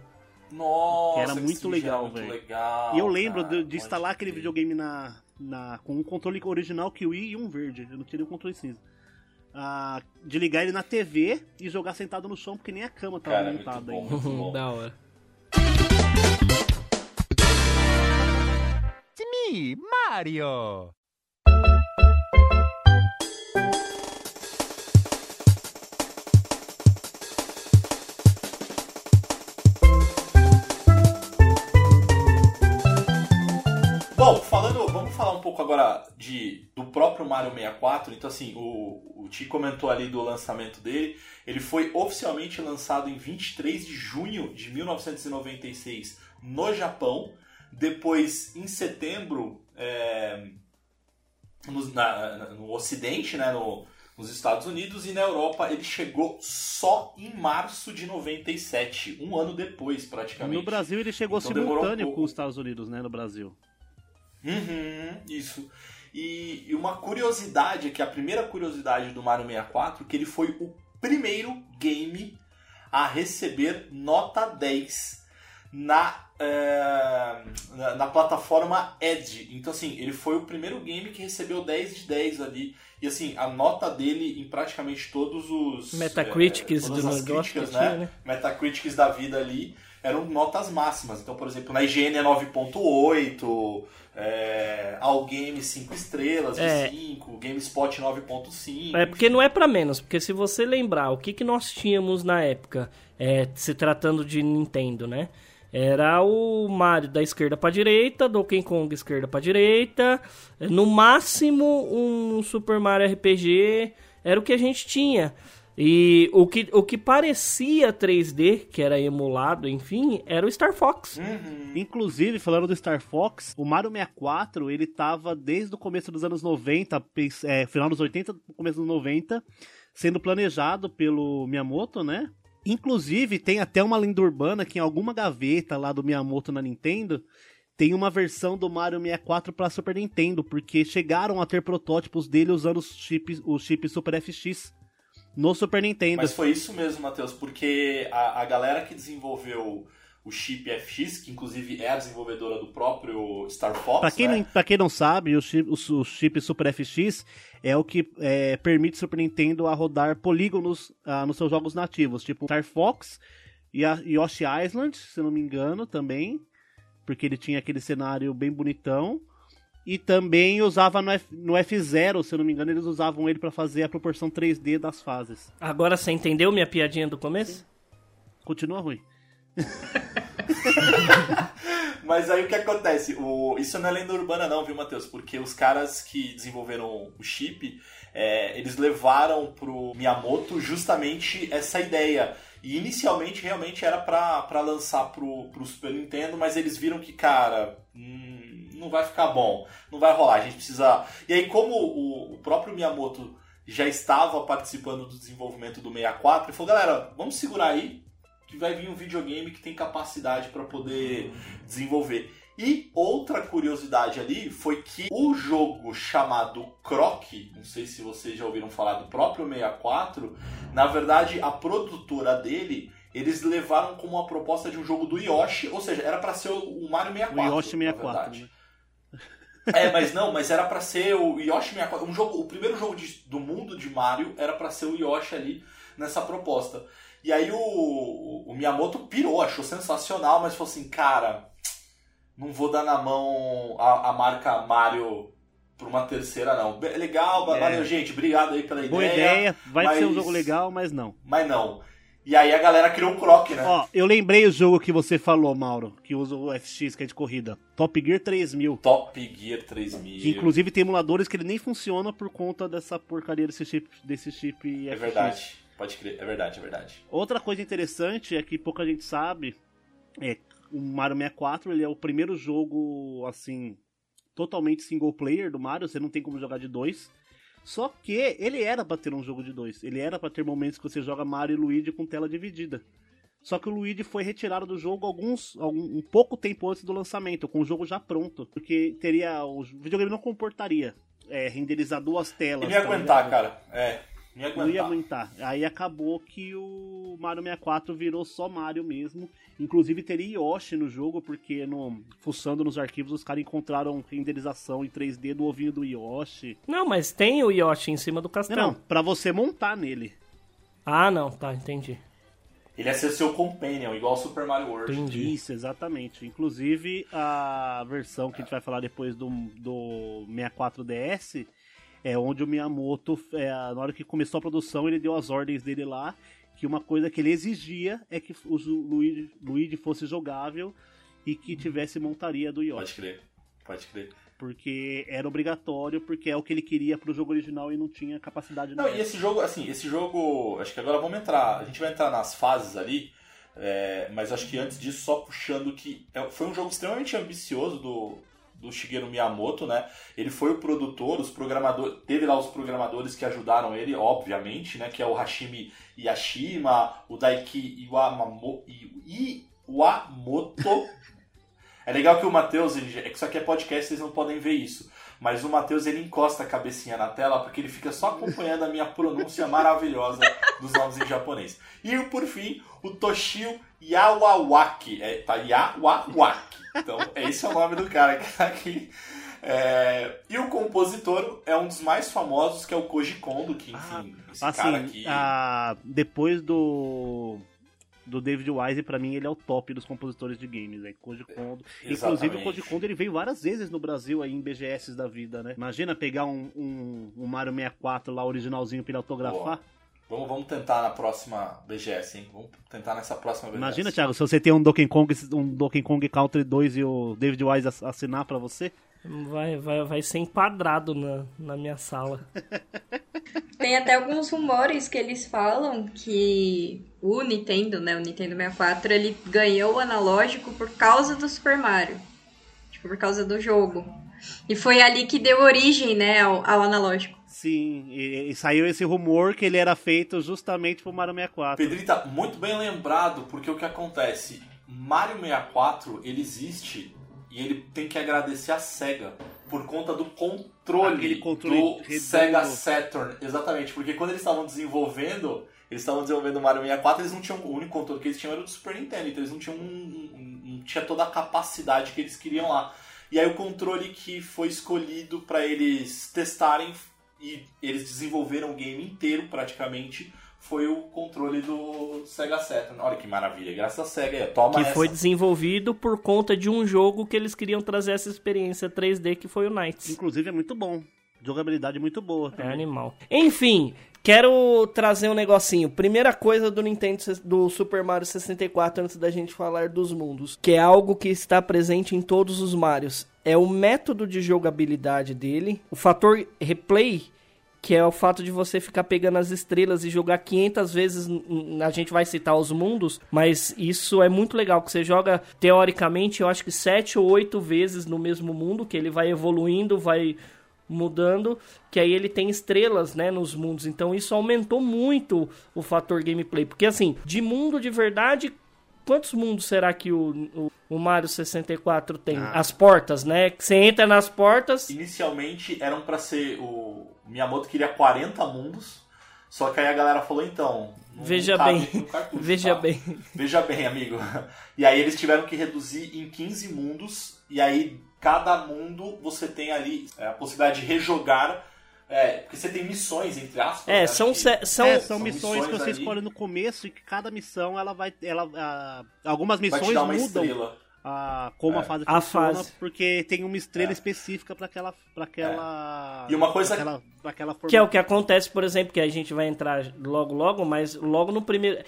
Nossa, Que era muito legal, velho. e eu lembro cara, de, de instalar aquele videogame na, na, com um controle original Kiwi e um verde. Eu não tinha nem o controle cinza. Ah, de ligar ele na TV e jogar sentado no chão, porque nem a cama tava Cara, muito montada bom, ainda. muito bom. [LAUGHS] da hora. It's me, Mario. Vamos falar um pouco agora de, do próprio Mario 64. Então, assim, o, o Ti comentou ali do lançamento dele. Ele foi oficialmente lançado em 23 de junho de 1996 no Japão. Depois, em setembro, é, no, na- no Ocidente, né, no, nos Estados Unidos e na Europa ele chegou só em março de 97, um ano depois praticamente. No Brasil ele chegou Então um simultâneo pouco. com os Estados Unidos, né? No Brasil. Uhum, isso. E, e uma curiosidade, que a primeira curiosidade do Mario 64, que ele foi o primeiro game a receber nota 10 na, eh, na, na plataforma Edge. Então, assim, ele foi o primeiro game que recebeu 10 de 10 ali. E, assim, a nota dele em praticamente todos os... Metacritics eh, todas do as negócio tinha, né? né? Metacritics da vida ali eram notas máximas. Então, por exemplo, na IGN é 9.8, é, All Game 5 estrelas, É. de 5, GameSpot 9.5. É porque não é pra menos, porque se você lembrar o que, que nós tínhamos na época, é, se tratando de Nintendo, né? Era o Mario da esquerda pra direita, Donkey Kong esquerda pra direita, no máximo um Super Mario RPG, era o que a gente tinha. E o que, o que parecia 3D, que era emulado, enfim, era o Star Fox. Uhum. Inclusive, falando do Star Fox, o Mario 64, ele tava desde o começo dos anos 90, pens- é, final dos 80, começo dos 90, sendo planejado pelo Miyamoto, né? Inclusive, tem até uma lenda urbana que em alguma gaveta lá do Miyamoto na Nintendo tem uma versão do Mario 64 para Super Nintendo, porque chegaram a ter protótipos dele usando os chips, o chip Super FX no Super Nintendo. Mas foi isso mesmo, Matheus, porque a, a galera que desenvolveu o chip FX, que inclusive é a desenvolvedora do próprio Star Fox, Pra quem, né? não, pra quem não sabe, o chip, o, o chip Super FX é o que é, permite o Super Nintendo a rodar polígonos ah, nos seus jogos nativos, tipo Star Fox e a Yoshi Island, se não me engano, também, porque ele tinha aquele cenário bem bonitão. E também usava no, F, no F0, se eu não me engano, eles usavam ele pra fazer a proporção 3D das fases. Agora você entendeu minha piadinha do começo? Continua ruim. [LAUGHS] Mas aí o que acontece? O... Isso não é lenda urbana não, viu, Matheus? Porque os caras que desenvolveram o chip, é, eles levaram pro Miyamoto justamente essa ideia. E inicialmente realmente era pra, pra lançar pro, pro Super Nintendo, mas eles viram que, cara, hum, não vai ficar bom, não vai rolar, a gente precisa... E aí como o, o próprio Miyamoto já estava participando do desenvolvimento do 64, ele falou, galera, vamos segurar aí, que vai vir um videogame que tem capacidade para poder desenvolver. E outra curiosidade ali foi que o jogo chamado Croc, não sei se vocês já ouviram falar do próprio 64, na verdade a produtora dele, eles levaram como uma proposta de um jogo do Yoshi, ou seja, era para ser o Mario 64. O Yoshi na 64. verdade. né? É, mas não, mas era pra ser o Yoshi 64. Um jogo, o primeiro jogo de- do mundo de Mario era pra ser o Yoshi ali nessa proposta. E aí o, o, Miyamoto pirou, achou sensacional, mas falou assim, cara, não vou dar na mão a, a marca Mario pra uma terceira, não. Legal, É. valeu, gente, obrigado aí pela Boa ideia, ideia, vai ser um mas- jogo legal, mas não. mas não. E aí a galera criou o Croc, né? Ó, eu lembrei o jogo que você falou, Mauro, que usa o FX, que é de corrida. Top Gear 3000. Top Gear 3000. Que inclusive tem emuladores que ele nem funciona por conta dessa porcaria desse chip, desse chip É FX. verdade, pode crer, é verdade, é verdade. Outra coisa interessante é que pouca gente sabe, é o Mario 64, ele é o primeiro jogo, assim, totalmente single player do Mario, você não tem como jogar de dois. Só que ele era pra ter um jogo de dois. Ele era pra ter momentos que você joga Mario e Luigi com tela dividida. Só que o Luigi foi retirado do jogo alguns algum, um pouco tempo antes do lançamento, com o jogo já pronto, porque teria o videogame não comportaria é, renderizar duas telas. Ele ia tá aguentar, ligado? cara. É, ia Não ia aguentar. Aí acabou que o Mario 64 virou só Mario mesmo. Inclusive teria Yoshi no jogo, porque no, fuçando nos arquivos os caras encontraram renderização em 3D do ovinho do Yoshi. Não, mas tem o Yoshi em cima do castelo. não, pra você montar nele. Ah, não, tá, entendi. Ele ia ser seu companion, igual o Super Mario World. Entendi. Isso, exatamente. Inclusive a versão que a gente vai falar depois do, do 64DS é onde o Miyamoto, é, na hora que começou a produção, ele deu as ordens dele lá que uma coisa que ele exigia é que o Luigi, Luigi fosse jogável e que tivesse montaria do Yoshi. Pode crer, pode crer. Porque era obrigatório, porque é o que ele queria pro jogo original e não tinha capacidade Não, e esse jogo, assim, esse jogo. Acho que agora vamos entrar. A gente vai entrar nas fases ali. é, mas acho que antes disso, só puxando que é- foi um jogo extremamente ambicioso do, do Shigeru Miyamoto, né? Ele foi o produtor, os programadores, teve lá os programadores que ajudaram ele, obviamente, né? Que é o Hashimi Yashima, o Daiki Iwamoto. é legal que o Matheus, é que isso aqui é podcast, vocês não podem ver isso. Mas o Matheus ele encosta a cabecinha na tela porque ele fica só acompanhando a minha pronúncia maravilhosa dos nomes em japonês. E por fim, o Toshio Yawawaki. É, tá Yawawaki. Então, esse é o nome do cara que tá aqui. É, e o compositor é um dos mais famosos, que é o Koji Kondo, que enfim, ah, esse assim, cara aqui. ah, depois do do David Wise, pra mim ele é o top dos compositores de games, né? Koji Kondo. Inclusive Exatamente. o Koji Kondo ele veio várias vezes no Brasil aí em BGS da vida, né? Imagina pegar um, um, um Mario 64 lá originalzinho pra ele autografar. Vamos, vamos tentar na próxima BGS, hein? Vamos tentar nessa próxima BGS. Imagina, Thiago, se você tem um Donkey Kong, um Donkey Kong Country 2 e o David Wise ass- assinar pra você. Vai, vai, vai ser enquadrado na, na minha sala. [LAUGHS] Tem até alguns rumores que eles falam que o Nintendo, né, o Nintendo 64, ele ganhou o analógico por causa do Super Mario. Tipo, por causa do jogo. E foi ali que deu origem, né, ao, ao analógico. Sim, e, e saiu esse rumor que ele era feito justamente pro Mario 64. Pedrita, muito bem lembrado, porque o que acontece? Mario 64, ele existe e ele tem que agradecer a SEGA por conta do controle, Aquele controle do redondo. Sega Saturn. Exatamente, porque quando eles estavam desenvolvendo, eles estavam desenvolvendo o Mario 64, eles não tinham o único controle que eles tinham era o do Super Nintendo, então eles não tinham um- um- não tinha toda a capacidade que eles queriam lá. E aí o controle que foi escolhido para eles testarem e eles desenvolveram o game inteiro praticamente foi o controle do Sega Saturn. Olha que maravilha, graças a Sega. aí, Toma Que essa. foi desenvolvido por conta de um jogo que eles queriam trazer essa experiência 3D que foi o Knights. Inclusive é muito bom. Jogabilidade muito boa. É também. animal. Enfim, quero trazer um negocinho. Primeira coisa do Nintendo do Super Mario 64 antes da gente falar dos mundos, que é algo que está presente em todos os Marios. É o método de jogabilidade dele, o fator replay, que é o fato de você ficar pegando as estrelas e jogar 500 vezes. A gente vai citar os mundos, mas isso é muito legal. Que você joga, teoricamente, eu acho que 7 ou 8 vezes no mesmo mundo, que ele vai evoluindo, vai mudando, que aí ele tem estrelas, né, nos mundos. Então isso aumentou muito o fator gameplay, porque assim, de mundo de verdade, quantos mundos será que o, o, o Mario 64 tem? Ah. As portas, né? Que Você entra nas portas, Inicialmente eram pra ser. O Miyamoto queria 40 mundos. Só que aí a galera falou, então. não Veja cabe bem, cartucho, [LAUGHS] veja tá? bem. Veja bem, amigo. [LAUGHS] E aí eles tiveram que reduzir em 15 mundos. E aí, cada mundo você tem ali é, a possibilidade de rejogar. é, porque você tem missões, entre aspas. É, né, são, que- são, É, são missões que você ali. escolhe no começo e que cada missão ela vai. Ela, ah, algumas Vai missões te dar uma mudam estrela. A, como É. a fase A funciona, fase. porque tem uma estrela É. específica para aquela, pra aquela. E uma coisa- pra aquela, pra aquela Que é o que acontece, por exemplo, que a gente vai entrar logo logo, mas logo no primeiro.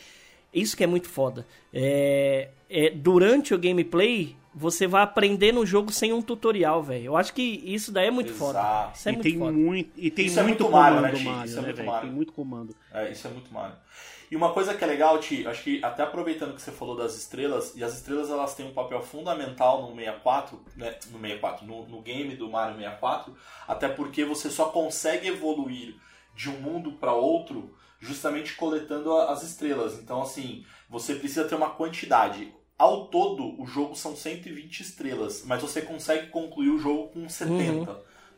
Isso que é muito foda. É, é, durante o gameplay, você vai aprender no jogo sem um tutorial, velho. Eu acho que isso daí é muito foda. Exato. Isso é e, muito tem foda. muito, e tem Isso é muito muito Mario, comando né? Mario, Isso é né, muito velho? Mario. Tem muito comando. É, isso é muito. E uma coisa que é legal, Ti, acho que até aproveitando que você falou das estrelas, e as estrelas elas têm um papel fundamental no 64, né, no 64, no, no game do Mario 64, até porque você só consegue evoluir de um mundo para outro justamente coletando as estrelas. Então, assim, você precisa ter uma quantidade. Ao todo, o jogo são 120 estrelas, mas você consegue concluir o jogo com 70.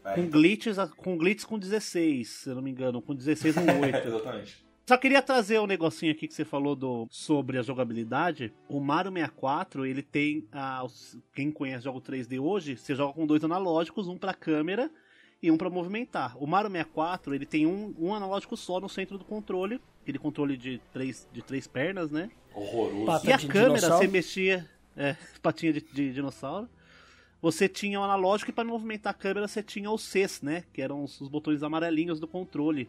né? Com glitches, com glitches com 16, se eu não me engano, com 16 no 8. [LAUGHS] Exatamente. Só queria trazer um negocinho aqui que você falou do, sobre a jogabilidade. O Mario 64, ele tem. ah, os- quem conhece jogo 3D hoje, você joga com dois analógicos, um pra câmera e um pra movimentar. O Mario 64, ele tem um, um analógico só no centro do controle, aquele controle de três, de três pernas, né? Horroroso. Pata E a câmera, você mexia. É, [LAUGHS] patinha de, de dinossauro. Você tinha o analógico e para movimentar a câmera você tinha os Cs, né? Que eram os, os botões amarelinhos do controle.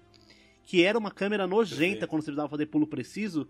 Que era uma câmera nojenta quando você precisava fazer pulo preciso.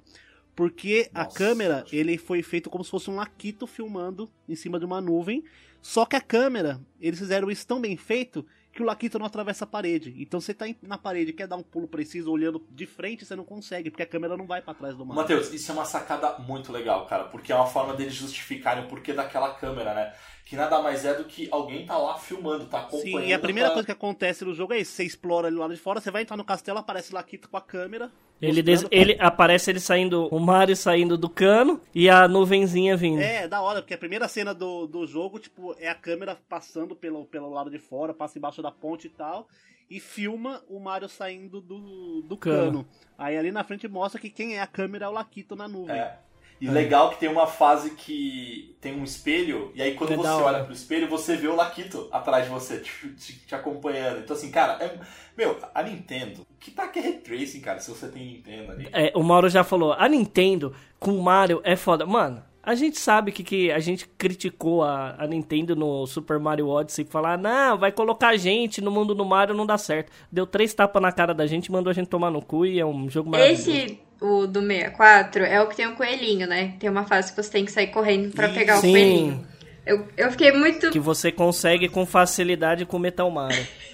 Porque a Nossa. câmera, ele foi feito como se fosse um laquito filmando em cima de uma nuvem. Só que a câmera, eles fizeram isso tão bem feito que o Laquito não atravessa a parede. Então você tá na parede e quer dar um pulo preciso olhando de frente, você não consegue, porque a câmera não vai pra trás do Mario. Matheus, isso é uma sacada muito legal, cara, porque é uma forma deles justificarem o porquê daquela câmera, né? Que nada mais é do que alguém tá lá filmando, tá acompanhando. Sim, e a primeira tá- coisa que acontece no jogo é isso: você explora ali lá de fora, você vai entrar no castelo, aparece o Laquito com a câmera. Ele, des- pra- ele aparece ele saindo, o Mario saindo do cano e a nuvenzinha vindo. É, da hora, porque a primeira cena do, do jogo, tipo, é a câmera passando pelo, pelo lado de fora, passa embaixo da ponte e tal, e filma o Mario saindo do, do Cano. cano. Aí ali na frente mostra que quem é a câmera é o Laquito na nuvem. É. E legal que tem uma fase que tem um espelho, e aí quando É você olha pro espelho, você vê o Laquito atrás de você, te, te- te acompanhando. Então assim, cara, é- meu, a Nintendo, que tá que é Ray Tracing, cara, se você tem Nintendo ali. É, o Mauro já falou, a Nintendo com o Mario é foda. Mano, a gente sabe que, que a gente criticou a, a Nintendo no Super Mario Odyssey, falar, não, vai colocar a gente no mundo do Mario, não dá certo. Deu três tapas na cara da gente, mandou a gente tomar no cu e é um jogo maravilhoso. Esse, o do 64, é o que tem o coelhinho, né? Tem uma fase que você tem que sair correndo pra pegar o Sim. coelhinho. Eu, eu fiquei muito. Que você consegue com facilidade com Metal Mario. [LAUGHS]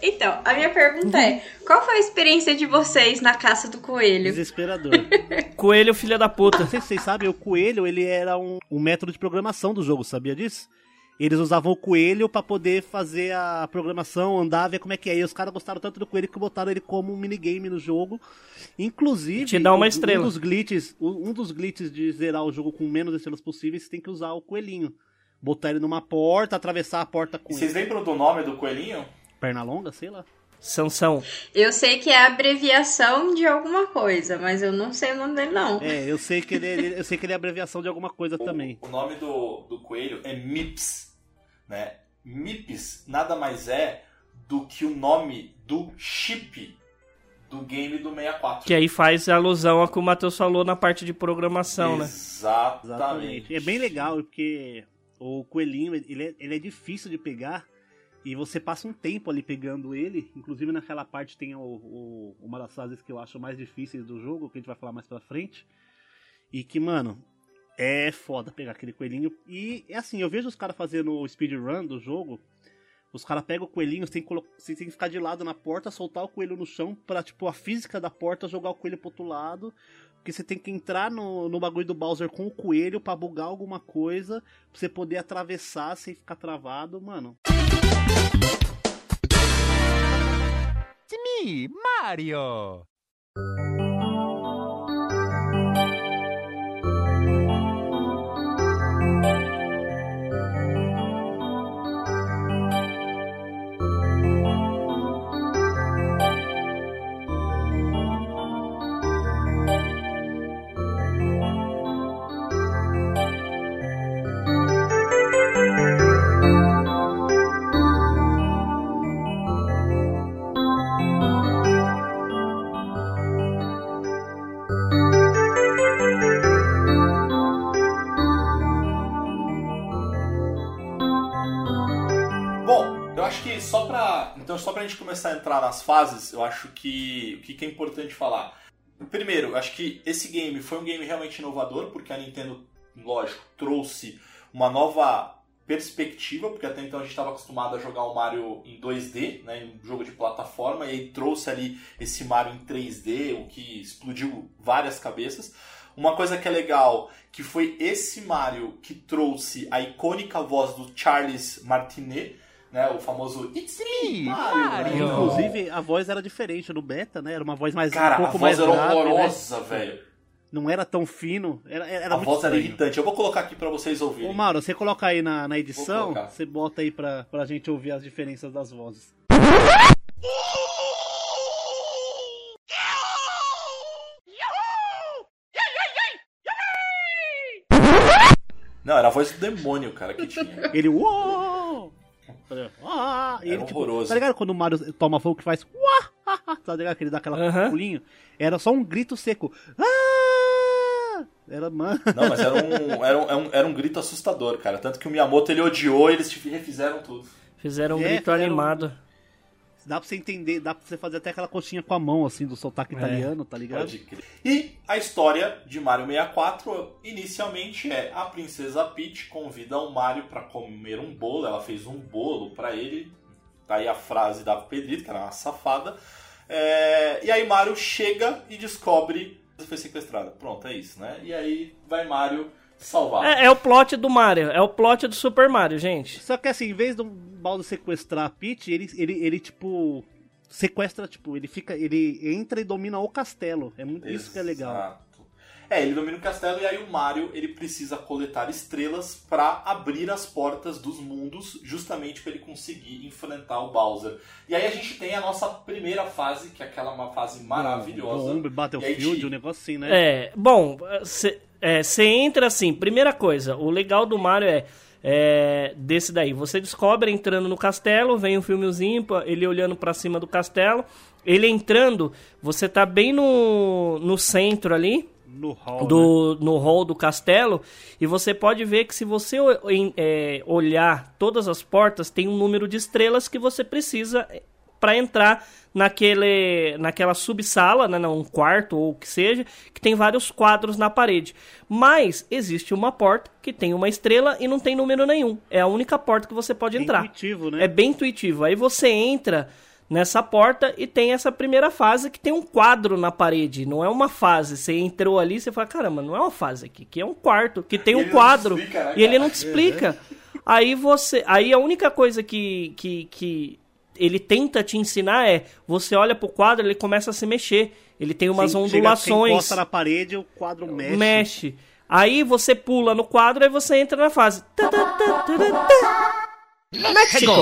Então, a minha pergunta é: qual foi a experiência de vocês na caça do coelho? Desesperador. [LAUGHS] Coelho, filha da puta. Não sei se vocês sabem, o coelho ele era um, um método de programação do jogo, sabia disso? Eles usavam o coelho pra poder fazer a programação, andar, ver como é que é. E os caras gostaram tanto do coelho que botaram ele como um minigame no jogo. Inclusive, Te dá uma um- estrela. Um dos glitches, um dos glitches de zerar o jogo com menos estrelas possíveis, você tem que usar o coelhinho. Botar ele numa porta, atravessar a porta com E vocês lembram do nome do coelhinho? perna longa, sei lá. Sansão. Eu sei que é a abreviação de alguma coisa, mas eu não sei o nome dele, não. É, eu sei que ele, ele- eu sei que ele é abreviação de alguma coisa também. O nome do, do coelho é Mips, né? Mips nada mais é do que o nome do chip do game do 64. Que aí faz alusão ao que o Matheus falou na parte de programação, né? Exatamente. Exatamente. É bem legal porque o coelhinho ele é, ele é difícil de pegar e você passa um tempo ali pegando ele. Inclusive naquela parte tem o, o- uma das fases que eu acho mais difíceis do jogo, que a gente vai falar mais pra frente. E que, mano, é foda pegar aquele coelhinho. E é assim, eu vejo os caras fazendo o speedrun do jogo. Os caras pegam o coelhinho, você tem, que você tem que ficar de lado na porta, soltar o coelho no chão pra, tipo, a física da porta jogar o coelho pro outro lado. Porque você tem que entrar no, no bagulho do Bowser com o coelho pra bugar alguma coisa, pra você poder atravessar sem ficar travado, mano. It's me, Mario. Pra. Gente começar a entrar nas fases, eu acho que o que que é importante falar. Primeiro, acho que esse game foi um game realmente inovador, porque a Nintendo, lógico, trouxe uma nova perspectiva, porque até então a gente estava acostumado a jogar o Mario em 2D, né, em um jogo de plataforma, e aí trouxe ali esse Mario em 3D, o que explodiu várias cabeças. Uma coisa que é legal, que foi esse Mario que trouxe a icônica voz do Charles Martinet, né, o famoso It's me, Mario. né? Inclusive, a voz era diferente no beta, né? Era uma voz mais Cara, um pouco a voz mais era grave, né? horrorosa, velho. Não era tão fino, era, era A muito voz era estranho. irritante. Eu vou colocar aqui pra vocês ouvirem. Ô, Mauro, você coloca aí na, na edição, você bota aí pra, pra gente ouvir as diferenças das vozes. Não, era a voz do demônio, cara, que tinha. Ele, uou! Ah, e Era ele, tipo, horroroso. tá ligado quando o Mario toma fogo que faz uá, tá ligado? Que ele dá aquela Aham. pulinho? Era só um grito seco. Ah! Era, mano. Não, mas era um, era, um, era, um, era um grito assustador, cara. Tanto que o Miyamoto ele odiou e eles refizeram tudo. Fizeram um É, grito animado. Dá pra você entender, dá pra você fazer até aquela coxinha com a mão, assim, do sotaque É. italiano, tá ligado? Pode crer. E a história de Mario 64 inicialmente é a princesa Peach convida o Mario para comer um bolo, ela fez um bolo para ele, tá aí a frase da Pedrito, que era uma safada. É, e aí Mario chega e descobre que foi sequestrada. Pronto, é isso, né? E aí vai Mario salvar. É, é o plot do Mario, é o plot do Super Mario, gente. Só que assim, em vez do Baldo sequestrar a Peach, ele, ele, ele tipo. Sequestra, tipo, ele fica. Ele entra e domina o castelo. É muito isso que é legal. Exato. É, ele domina o castelo e aí o Mario ele precisa coletar estrelas para abrir as portas dos mundos, justamente para ele conseguir enfrentar o Bowser. E aí a gente tem a nossa primeira fase, que é aquela uma fase maravilhosa. Bomb, E aí, Battlefield, Ti? um negócio assim, né? É, bom, você entra assim, primeira coisa, o legal do Mario é, é, desse daí, você descobre entrando no castelo, vem um filmezinho, ele olhando pra cima do castelo, ele entrando, você tá bem no, no centro ali, No hall. né? do, no hall do castelo e você pode ver que se você é, olhar todas as portas tem um número de estrelas que você precisa para entrar naquele naquela subsala, né, não, um quarto ou o que seja, que tem vários quadros na parede. Mas existe uma porta que tem uma estrela e não tem número nenhum. É a única porta que você pode É entrar. intuitivo, né? É bem intuitivo. Aí você entra nessa porta e tem essa primeira fase que tem um quadro na parede. Não é uma fase. Você entrou ali e você fala, caramba, não é uma fase aqui, que é um quarto, que tem E um quadro. explica, né, e ele não te explica. [LAUGHS] Aí você. Aí a única coisa que, que, que ele tenta te ensinar é: você olha pro quadro, ele começa a se mexer. Ele tem umas Sim, chega- Você ondulações encosta na parede, o quadro mexe. mexe. Aí você pula no quadro e você entra na fase. México!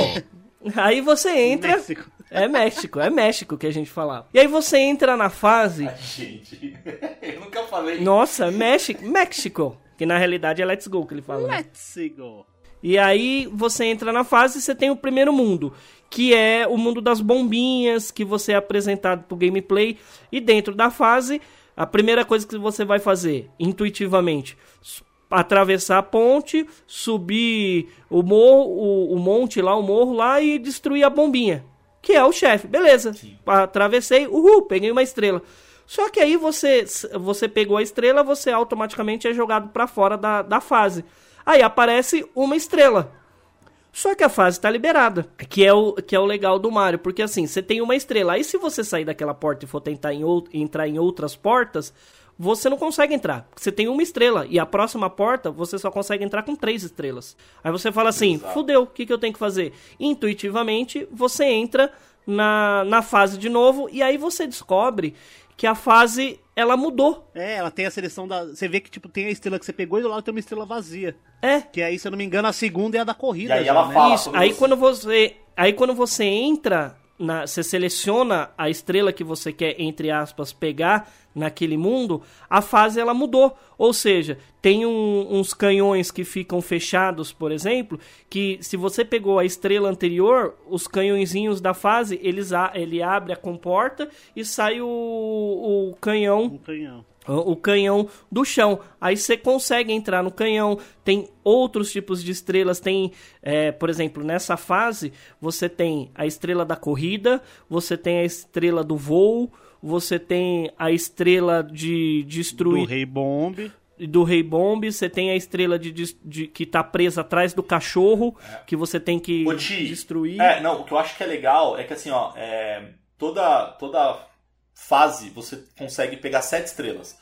Aí você entra. México. É México, é México que a gente falava. E aí você entra na fase. Ai, gente, [LAUGHS] eu nunca falei. Nossa, México, México. Que na realidade é Let's Go que ele fala. né? Let's go. E aí você entra na fase e você tem o primeiro mundo, que é o mundo das bombinhas, que você é apresentado pro gameplay. E dentro da fase, a primeira coisa que você vai fazer, intuitivamente, atravessar a ponte, subir o morro, o, o monte lá, o morro lá e destruir a bombinha, que é o chefe. Beleza, atravessei, uhul, peguei uma estrela. Só que aí você, você pegou a estrela, você automaticamente é jogado pra fora da, da fase. Aí aparece uma estrela. Só que a fase tá liberada, que é o que é o legal do Mario, porque assim, você tem uma estrela. Aí se você sair daquela porta e for tentar em ou- entrar em outras portas, você não consegue entrar. Você tem uma estrela e a próxima porta você só consegue entrar com três estrelas. Aí você fala assim, Exato. fudeu, o que, que eu tenho que fazer? Intuitivamente, você entra na, na fase de novo e aí você descobre que a fase ela mudou. É, ela tem a seleção da. Você vê que tipo tem a estrela que você pegou e do lado tem uma estrela vazia. É, Que aí, se eu não me engano, a segunda é a da corrida. E aí já, ela né? fala- Isso. quando Aí você- quando você, aí quando você entra, na, você seleciona a estrela que você quer entre aspas pegar naquele mundo, a fase ela mudou. Ou seja, tem um- uns canhões que ficam fechados, por exemplo, que se você pegou a estrela anterior, os canhõezinhos da fase eles a, ele abre a comporta e sai o, o canhão Um canhão. O o canhão do chão. Aí você consegue entrar no canhão. Tem outros tipos de estrelas. Tem, é, por exemplo, nessa fase você tem a estrela da corrida, você tem a estrela do voo, você tem a estrela de Do destruir Rei Bomb. do Rei Bomb, você tem a estrela de, des- de- que tá presa atrás do cachorro, que você tem que Ô, Ti, destruir. É, não, o que eu acho que é legal é que assim, ó, é, toda, toda fase você consegue pegar sete estrelas.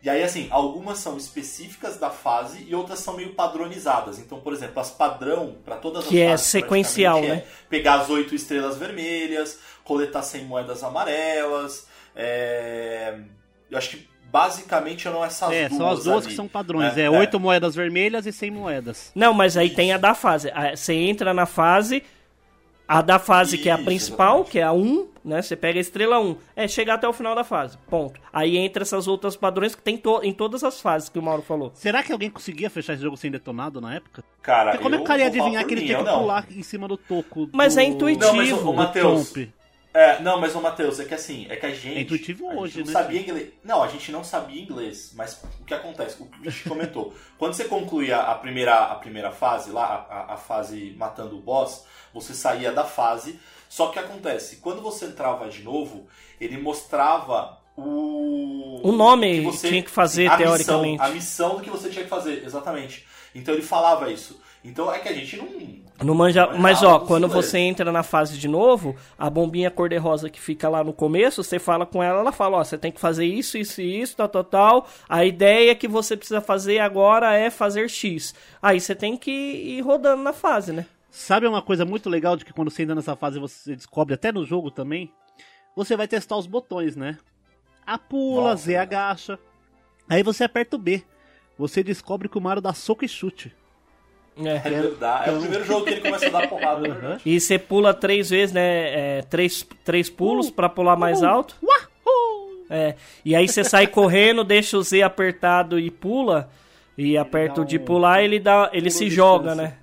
E aí, assim, algumas são específicas da fase e outras são meio padronizadas. Então, por exemplo, as padrão para todas Que as é fases, sequencial, praticamente, né? É pegar as oito estrelas vermelhas, coletar 100 moedas amarelas. é, Eu acho que basicamente eram essas É, duas. são as duas ali, que são padrões. né? É, oito moedas vermelhas e 100 moedas. Não, mas aí tem a da fase. A- Você entra na fase, a da fase que é a Isso, principal, exatamente. que é a 1, né? Você pega a estrela 1. É chegar até o final da fase. Ponto. Aí entra essas outras padrões que tem to- em todas as fases que o Mauro falou. Será que alguém conseguia fechar esse jogo sem detonado na época? Cara, Porque como é que o eu cara ia adivinhar que ele mim, tinha eu que não. pular em cima do toco? Mas do... é intuitivo. Não, mas, ô, do Matheus? É, não, mas o Matheus, é que assim, é que a gente. É intuitivo a gente hoje, não né? Sabia inglês. Não, a gente não sabia inglês, mas o que acontece? O que a gente comentou. [LAUGHS] Quando você concluía a primeira, a primeira fase, lá, a, a- fase matando o boss, você saía da fase, Só que acontece, quando você entrava de novo, ele mostrava o. O nome que tinha que fazer, a teoricamente. Missão, a missão do que você tinha que fazer, exatamente. Então ele falava isso. Então é que a gente não. Não manja, mas ó, quando você entra na fase de novo, a bombinha cor-de-rosa que fica lá no começo, você fala com ela, ela fala, ó, você tem que fazer isso, isso e isso, tal, tal, tal. A ideia que você precisa fazer agora é fazer X. Aí você tem que ir rodando na fase, né? Sabe uma coisa muito legal de que quando você entra nessa fase você descobre até no jogo também? Você vai testar os botões, né? A pula, Nossa, Z agacha. Aí você aperta o B. Você descobre que o Mario dá soco e chute. É. É verdade. É o primeiro jogo que ele começa a dar porrada, é verdade. E você pula três vezes, né? É, três, três pulos pra pular mais alto. Wahoo! É. E aí você sai correndo, deixa o Z apertado e pula. E aperta o de pular, ele dá, ele se joga, distância. né?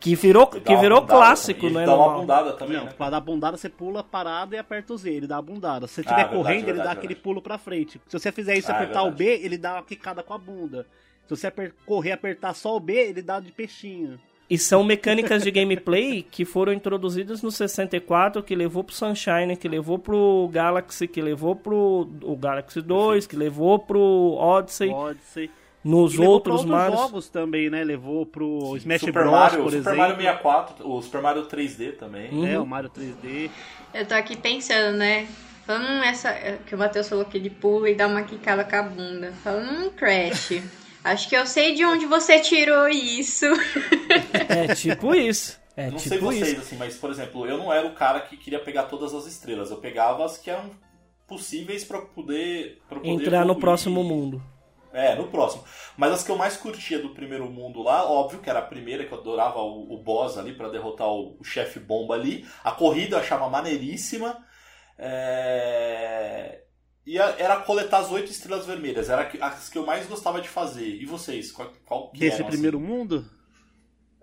Que virou, Ele que virou bundada clássico, também. não é Ele dá uma bundada também, Não, né? pra dar bundada você pula parado e aperta o Z, ele dá a bundada. Se você Ah, estiver verdade, correndo, ele verdade, dá verdade. aquele pulo pra frente. Se você fizer isso e Ah, é apertar o verdade. B, ele dá uma quicada com a bunda. Se você aper- correr e apertar só o B, ele dá de peixinho. E são mecânicas de gameplay [LAUGHS] que foram introduzidas no 64, que levou pro Sunshine, que levou pro Galaxy, que levou pro o Galaxy 2, que levou pro Odyssey, Odyssey. nos E levou outros pra Marios. jogos também, né? Levou pro Smash Super Bros, Mario, por Super exemplo. Mario 64, o Super Mario 3D também. Hum. É, o Mario 3D. Eu tô aqui pensando, né? Falando essa. Que o Matheus falou que ele pula e dá uma quicada com a bunda. Falando, hum, Crash. [LAUGHS] Acho que eu sei de onde você tirou isso. [LAUGHS] É tipo isso. É não sei tipo vocês, isso. assim, mas, por exemplo, eu não era o cara que queria pegar todas as estrelas. Eu pegava as que eram possíveis pra poder, pra poder Entrar no evoluir. próximo mundo. É, no próximo. Mas as que eu mais curtia do primeiro mundo lá, óbvio que era a primeira, que eu adorava o, o boss ali pra derrotar o, o chefe bomba ali. A corrida eu achava maneiríssima. É... E a- era coletar as oito estrelas vermelhas. Era as que eu mais gostava de fazer. E vocês? Qual, qual que Desse eram, primeiro assim? mundo?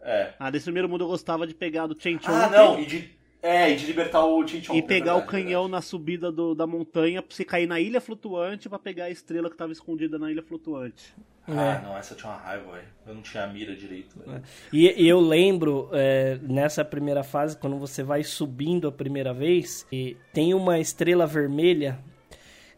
É. Ah, desse primeiro mundo eu gostava de pegar do Chen Ah, não. E de, é, e de libertar o Chinchon. E pegar é o canhão na subida do- da montanha pra você cair na ilha flutuante pra pegar a estrela que tava escondida na ilha flutuante. Ah, não, essa tinha uma raiva, velho. Eu não tinha a mira direito, velho. E, e eu lembro, é, nessa primeira fase, quando você vai subindo a primeira vez, e tem uma estrela vermelha.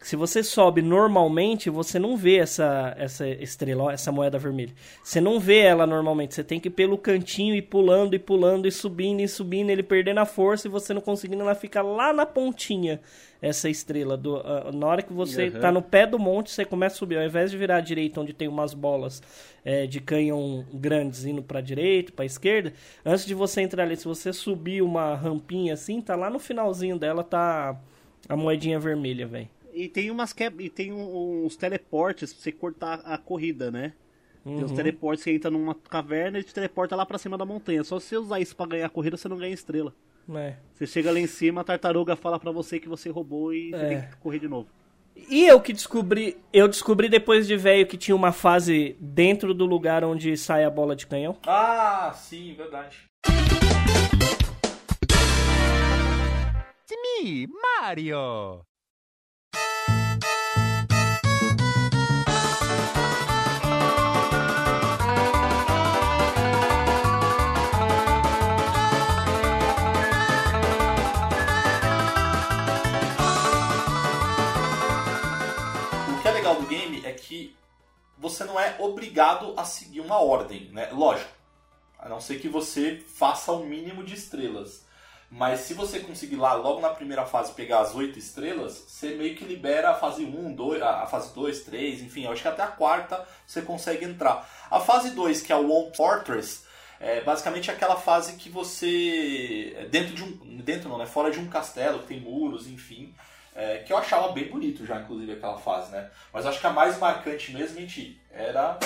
Se você sobe normalmente, você não vê essa, essa estrela, essa moeda vermelha. Você não vê ela normalmente. Você tem que ir pelo cantinho e pulando e pulando e subindo e subindo, ele perdendo a força e você não conseguindo, ela fica lá na pontinha, essa estrela. Do, ah, na hora que você Uhum. tá no pé do monte, você começa a subir. Ao invés de virar à direita, onde tem umas bolas é, de canhão grandes indo pra direita, pra esquerda, antes de você entrar ali, se você subir uma rampinha assim, tá lá no finalzinho dela, tá a moedinha vermelha, velho. E tem umas que... e tem uns teleportes pra você cortar a corrida, né? Tem Uhum. uns teleportes que entra numa caverna e te teleporta lá pra cima da montanha. Só se você usar isso pra ganhar a corrida, você não ganha estrela. É. Você chega lá em cima, a tartaruga fala pra você que você roubou e você É. tem que correr de novo. E eu que descobri, eu descobri depois de velho que tinha uma fase dentro do lugar onde sai a bola de canhão. Ah, sim, verdade. It's me, Mario. Que você não é obrigado a seguir uma ordem, né? Lógico, a não ser que você faça o mínimo de estrelas. Mas se você conseguir lá, logo na primeira fase, pegar as oito estrelas, você meio que libera a fase 1, 2, a fase 2, 3, enfim, eu acho que até a quarta você consegue entrar. A fase 2, que é o One Fortress, é basicamente aquela fase que você. é Dentro de um. Dentro não, né? Fora de um castelo, que tem muros, enfim. É, que eu achava bem bonito já, inclusive, aquela fase, né? Mas acho que a mais marcante mesmo, gente, era.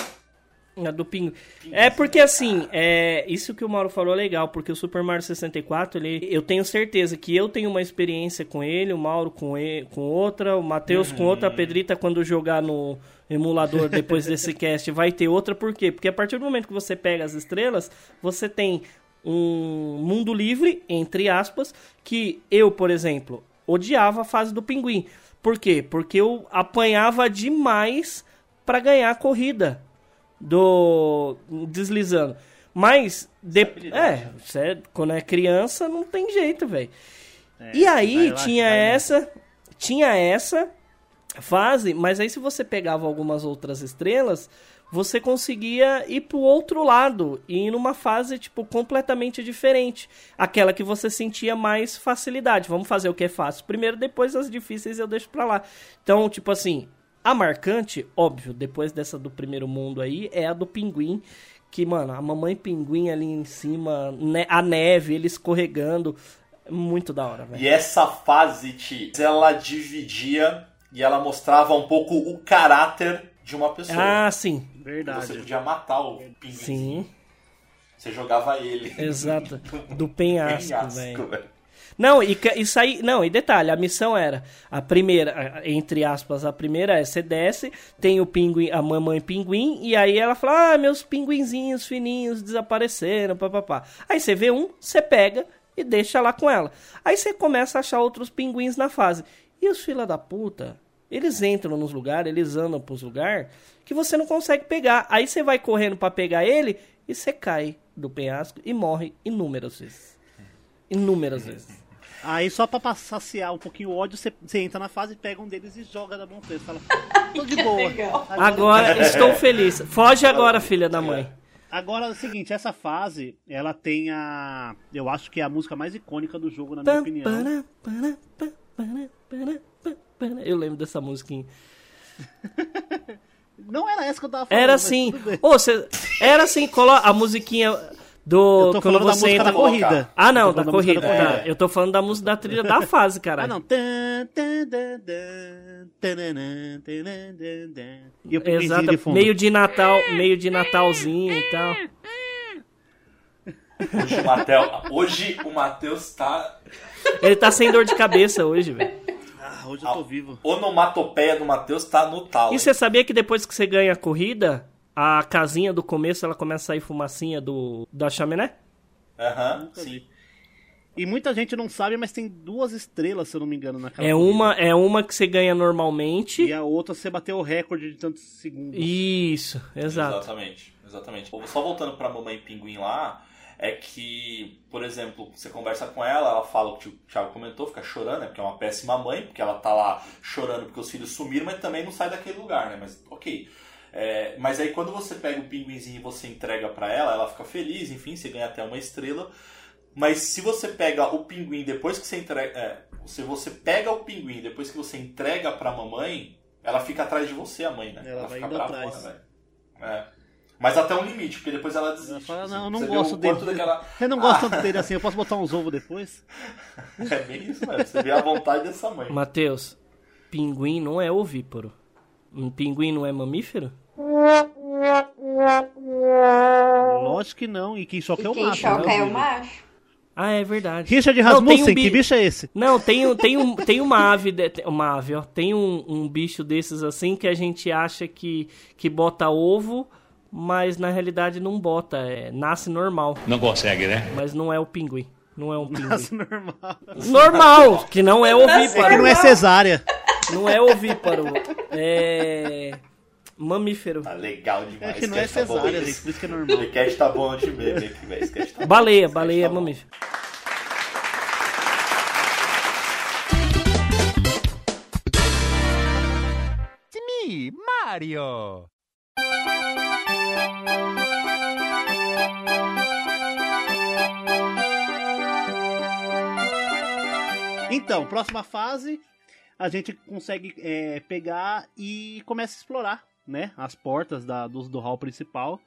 A do. Pinguim, É porque né? assim, é, isso que o Mauro falou é legal, porque o Super Mario 64, ele, eu tenho certeza que eu tenho uma experiência com ele, o Mauro com, ele, com outra, o Matheus com outra, a Pedrita quando jogar no emulador depois desse [LAUGHS] cast vai ter outra, por quê? Porque a partir do momento que você pega as estrelas, você tem um mundo livre, entre aspas, que eu, por exemplo, odiava a fase do pinguim. Por quê? Porque eu apanhava demais pra ganhar a corrida do deslizando. Mas de... Habilidade, é, né? você, quando é criança não tem jeito, velho. E aí acho tinha né? essa, tinha essa fase, mas aí se você pegava algumas outras estrelas, você conseguia ir pro outro lado e ir numa fase tipo completamente diferente, aquela que você sentia mais facilidade. Vamos fazer o que é fácil primeiro, depois as difíceis eu deixo pra lá. Então, tipo assim, a marcante, óbvio, depois dessa do primeiro mundo aí, é a do pinguim. Que, mano, a mamãe pinguim ali em cima, ne- a neve, ele escorregando. Muito da hora, velho. E essa fase, Ti, ela dividia e ela mostrava um pouco o caráter de uma pessoa. Ah, sim. Você Verdade. podia matar o pinguim. Sim, Você jogava ele. exato. Do penhasco, Penhasco, velho. Não, e isso aí. Não, e detalhe, a missão era. A primeira, entre aspas, a primeira é você desce, tem o pinguim, a mamãe pinguim, e aí ela fala: Ah, meus pinguinzinhos fininhos desapareceram, papapá. Aí você vê um, você pega e deixa lá com ela. Aí você começa a achar outros pinguins na fase. E os fila da puta, eles entram nos lugares, eles andam pros lugares que você não consegue pegar. Aí você vai correndo pra pegar ele e você cai do penhasco e morre inúmeras vezes. Inúmeras vezes. Aí só pra saciar um pouquinho o ódio, você, você entra na fase, pega um deles e joga da montanha. Você fala, tô de [LAUGHS] boa. legal. Agora [LAUGHS] estou feliz. Foge agora, filha da mãe. Agora é o seguinte, essa fase, ela tem a. Eu acho que é a música mais icônica do jogo, na minha opinião. [LAUGHS] Eu lembro dessa musiquinha. [LAUGHS] Não era essa que eu tava falando. Era assim. Ô, cê- era assim, colo a musiquinha do. Eu tô quando falando da você música entra. da corrida. Ah, não, da música corrida. da corrida. Eu tô falando da música da trilha da fase, [LAUGHS] Ah, cara. não. Tan, tan, dan, dan, tananã, tanan, dan, dan. E o pinguinzinho Exato. de fundo. Meio de Natal, meio de Natalzinho e tal. Hoje o Matheus- Hoje o Matheus tá. Ele tá sem dor de cabeça hoje, velho. Ah, hoje eu tô vivo. Onomatopeia do Matheus tá no talo. E você sabia que depois que você ganha a corrida, a casinha do começo ela começa a sair fumacinha do da chaminé? Aham, sim. E muita gente não sabe, mas tem duas estrelas, se eu não me engano, naquela É corrida. uma, é uma que você ganha normalmente. E a outra você bateu o recorde de tantos segundos. Isso, exato. Exatamente, exatamente. Só voltando pra Mamãe Pinguim lá, é que, por exemplo, você conversa com ela, ela fala o que o Thiago comentou, fica chorando, né? Porque é uma péssima mãe, porque ela tá lá chorando porque os filhos sumiram, mas também não sai daquele lugar, né? Mas ok. É, mas aí quando você pega o pinguinzinho e você entrega pra ela, ela fica feliz, enfim, você ganha até uma estrela. Mas se você pega o pinguim depois que você entrega. É, se você pega o pinguim depois que você entrega pra mamãe, ela fica atrás de você, a mãe, né? Ela vai fica bravona, atrás. velho. É. Mas até um limite, porque depois ela desiste. Ela fala, assim. não, eu não gosto dele. daquela- Eu não gosto tanto dele assim, eu posso botar uns ovos depois? [LAUGHS] É bem isso mesmo. Você vê a vontade dessa mãe. Matheus, pinguim não é ovíparo. Um pinguim não é mamífero? Lógico que não, e quem choca é o Quem macho. choca né, é o macho. Ah, é verdade. Richard Não, Rasmussen, um bi- que bicho é esse? Não, tem, um- tem, um, tem uma ave, de- tem- uma ave, ó. Tem um, um bicho desses assim que a gente acha que, que bota ovo, mas na realidade não bota. É, nasce normal, Não consegue, né? mas não é o pinguim. Não é um pinguim. Nasce normal. Normal, que não é É ovíparo. que não é cesárea. Não é ovíparo. É. Mamífero. Tá legal demais. É que não é tá bom cesárea, mesmo. gente, por isso que é normal. Esse cast tá bom de meme aqui, velho. Tá bom. Baleia, cast baleia é tá bom. mamífero. It's me, Mario. Então, próxima fase, a gente consegue é, pegar e começa a explorar, né? As portas da, do, do hall principal.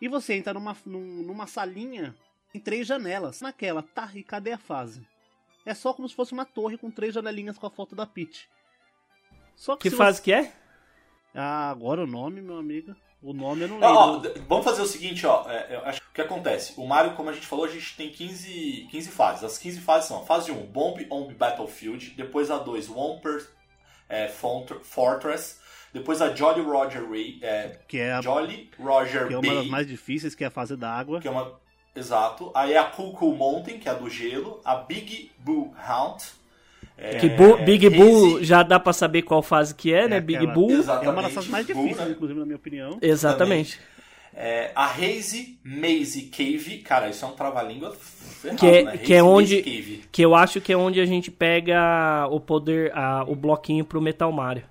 E você entra numa, num- numa salinha em três janelas. Naquela, tá, e cadê a fase? É só como se fosse uma torre com três janelinhas com a foto da Peach. Só Que se fase você- que é? Ah, agora o nome, meu amigo. O nome eu não Ó, ó, lembro. d- vamos fazer o seguinte, ó. é, eu acho que o que acontece? O Mario, como a gente falou, a gente tem 15, 15 fases. As 15 fases são: fase 1, Bomb on Battlefield. Depois a 2, Womper é, Fortress. Depois a Jolly Roger Ray, é, que é, a- Jolly Roger que é uma Bay. das mais difíceis, que é a fase da água. que é uma. Exato. Aí a Cool Mountain, que é a do gelo. A Big Boo Hunt. É, Que Bu- Big Bull já dá pra saber qual fase que é, né? É Big aquela- Bull. Exatamente. É uma das fases mais Bull, difíceis, né? inclusive, na minha opinião. Exatamente. É, a Haze Maze Cave, cara, isso é um trava-língua ferrado, Que é, né? que é onde. Que eu acho que é onde a gente pega o poder, a- o bloquinho pro Metal Mario.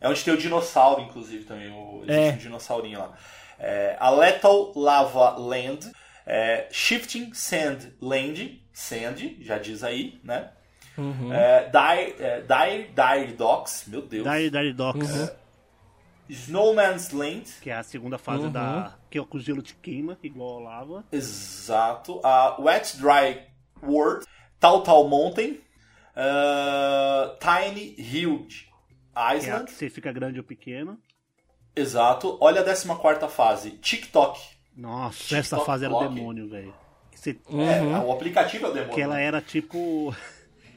É onde tem o dinossauro, inclusive, também. O, existe É. um dinossaurinho lá. É, a Lethal Lava Land. é, Shifting Sand Land. Sand, já diz aí, né? Uhum. É, Dire, é, Dire, Dire Docks, meu Deus. Dire, Dire Docks, Uhum. Snowman's Land. que é a segunda fase Uhum. da. que é o gelo te queima, igual a lava. Exato. A Wet Dry World. Tal Tal Mountain. uh, Tiny Huge Que é Island. que você fica grande ou pequeno. Exato. Olha a 14 fase. TikTok. Nossa, TikTok essa fase era o demônio, velho. Você- É, o aplicativo é o demônio. Que ela era tipo.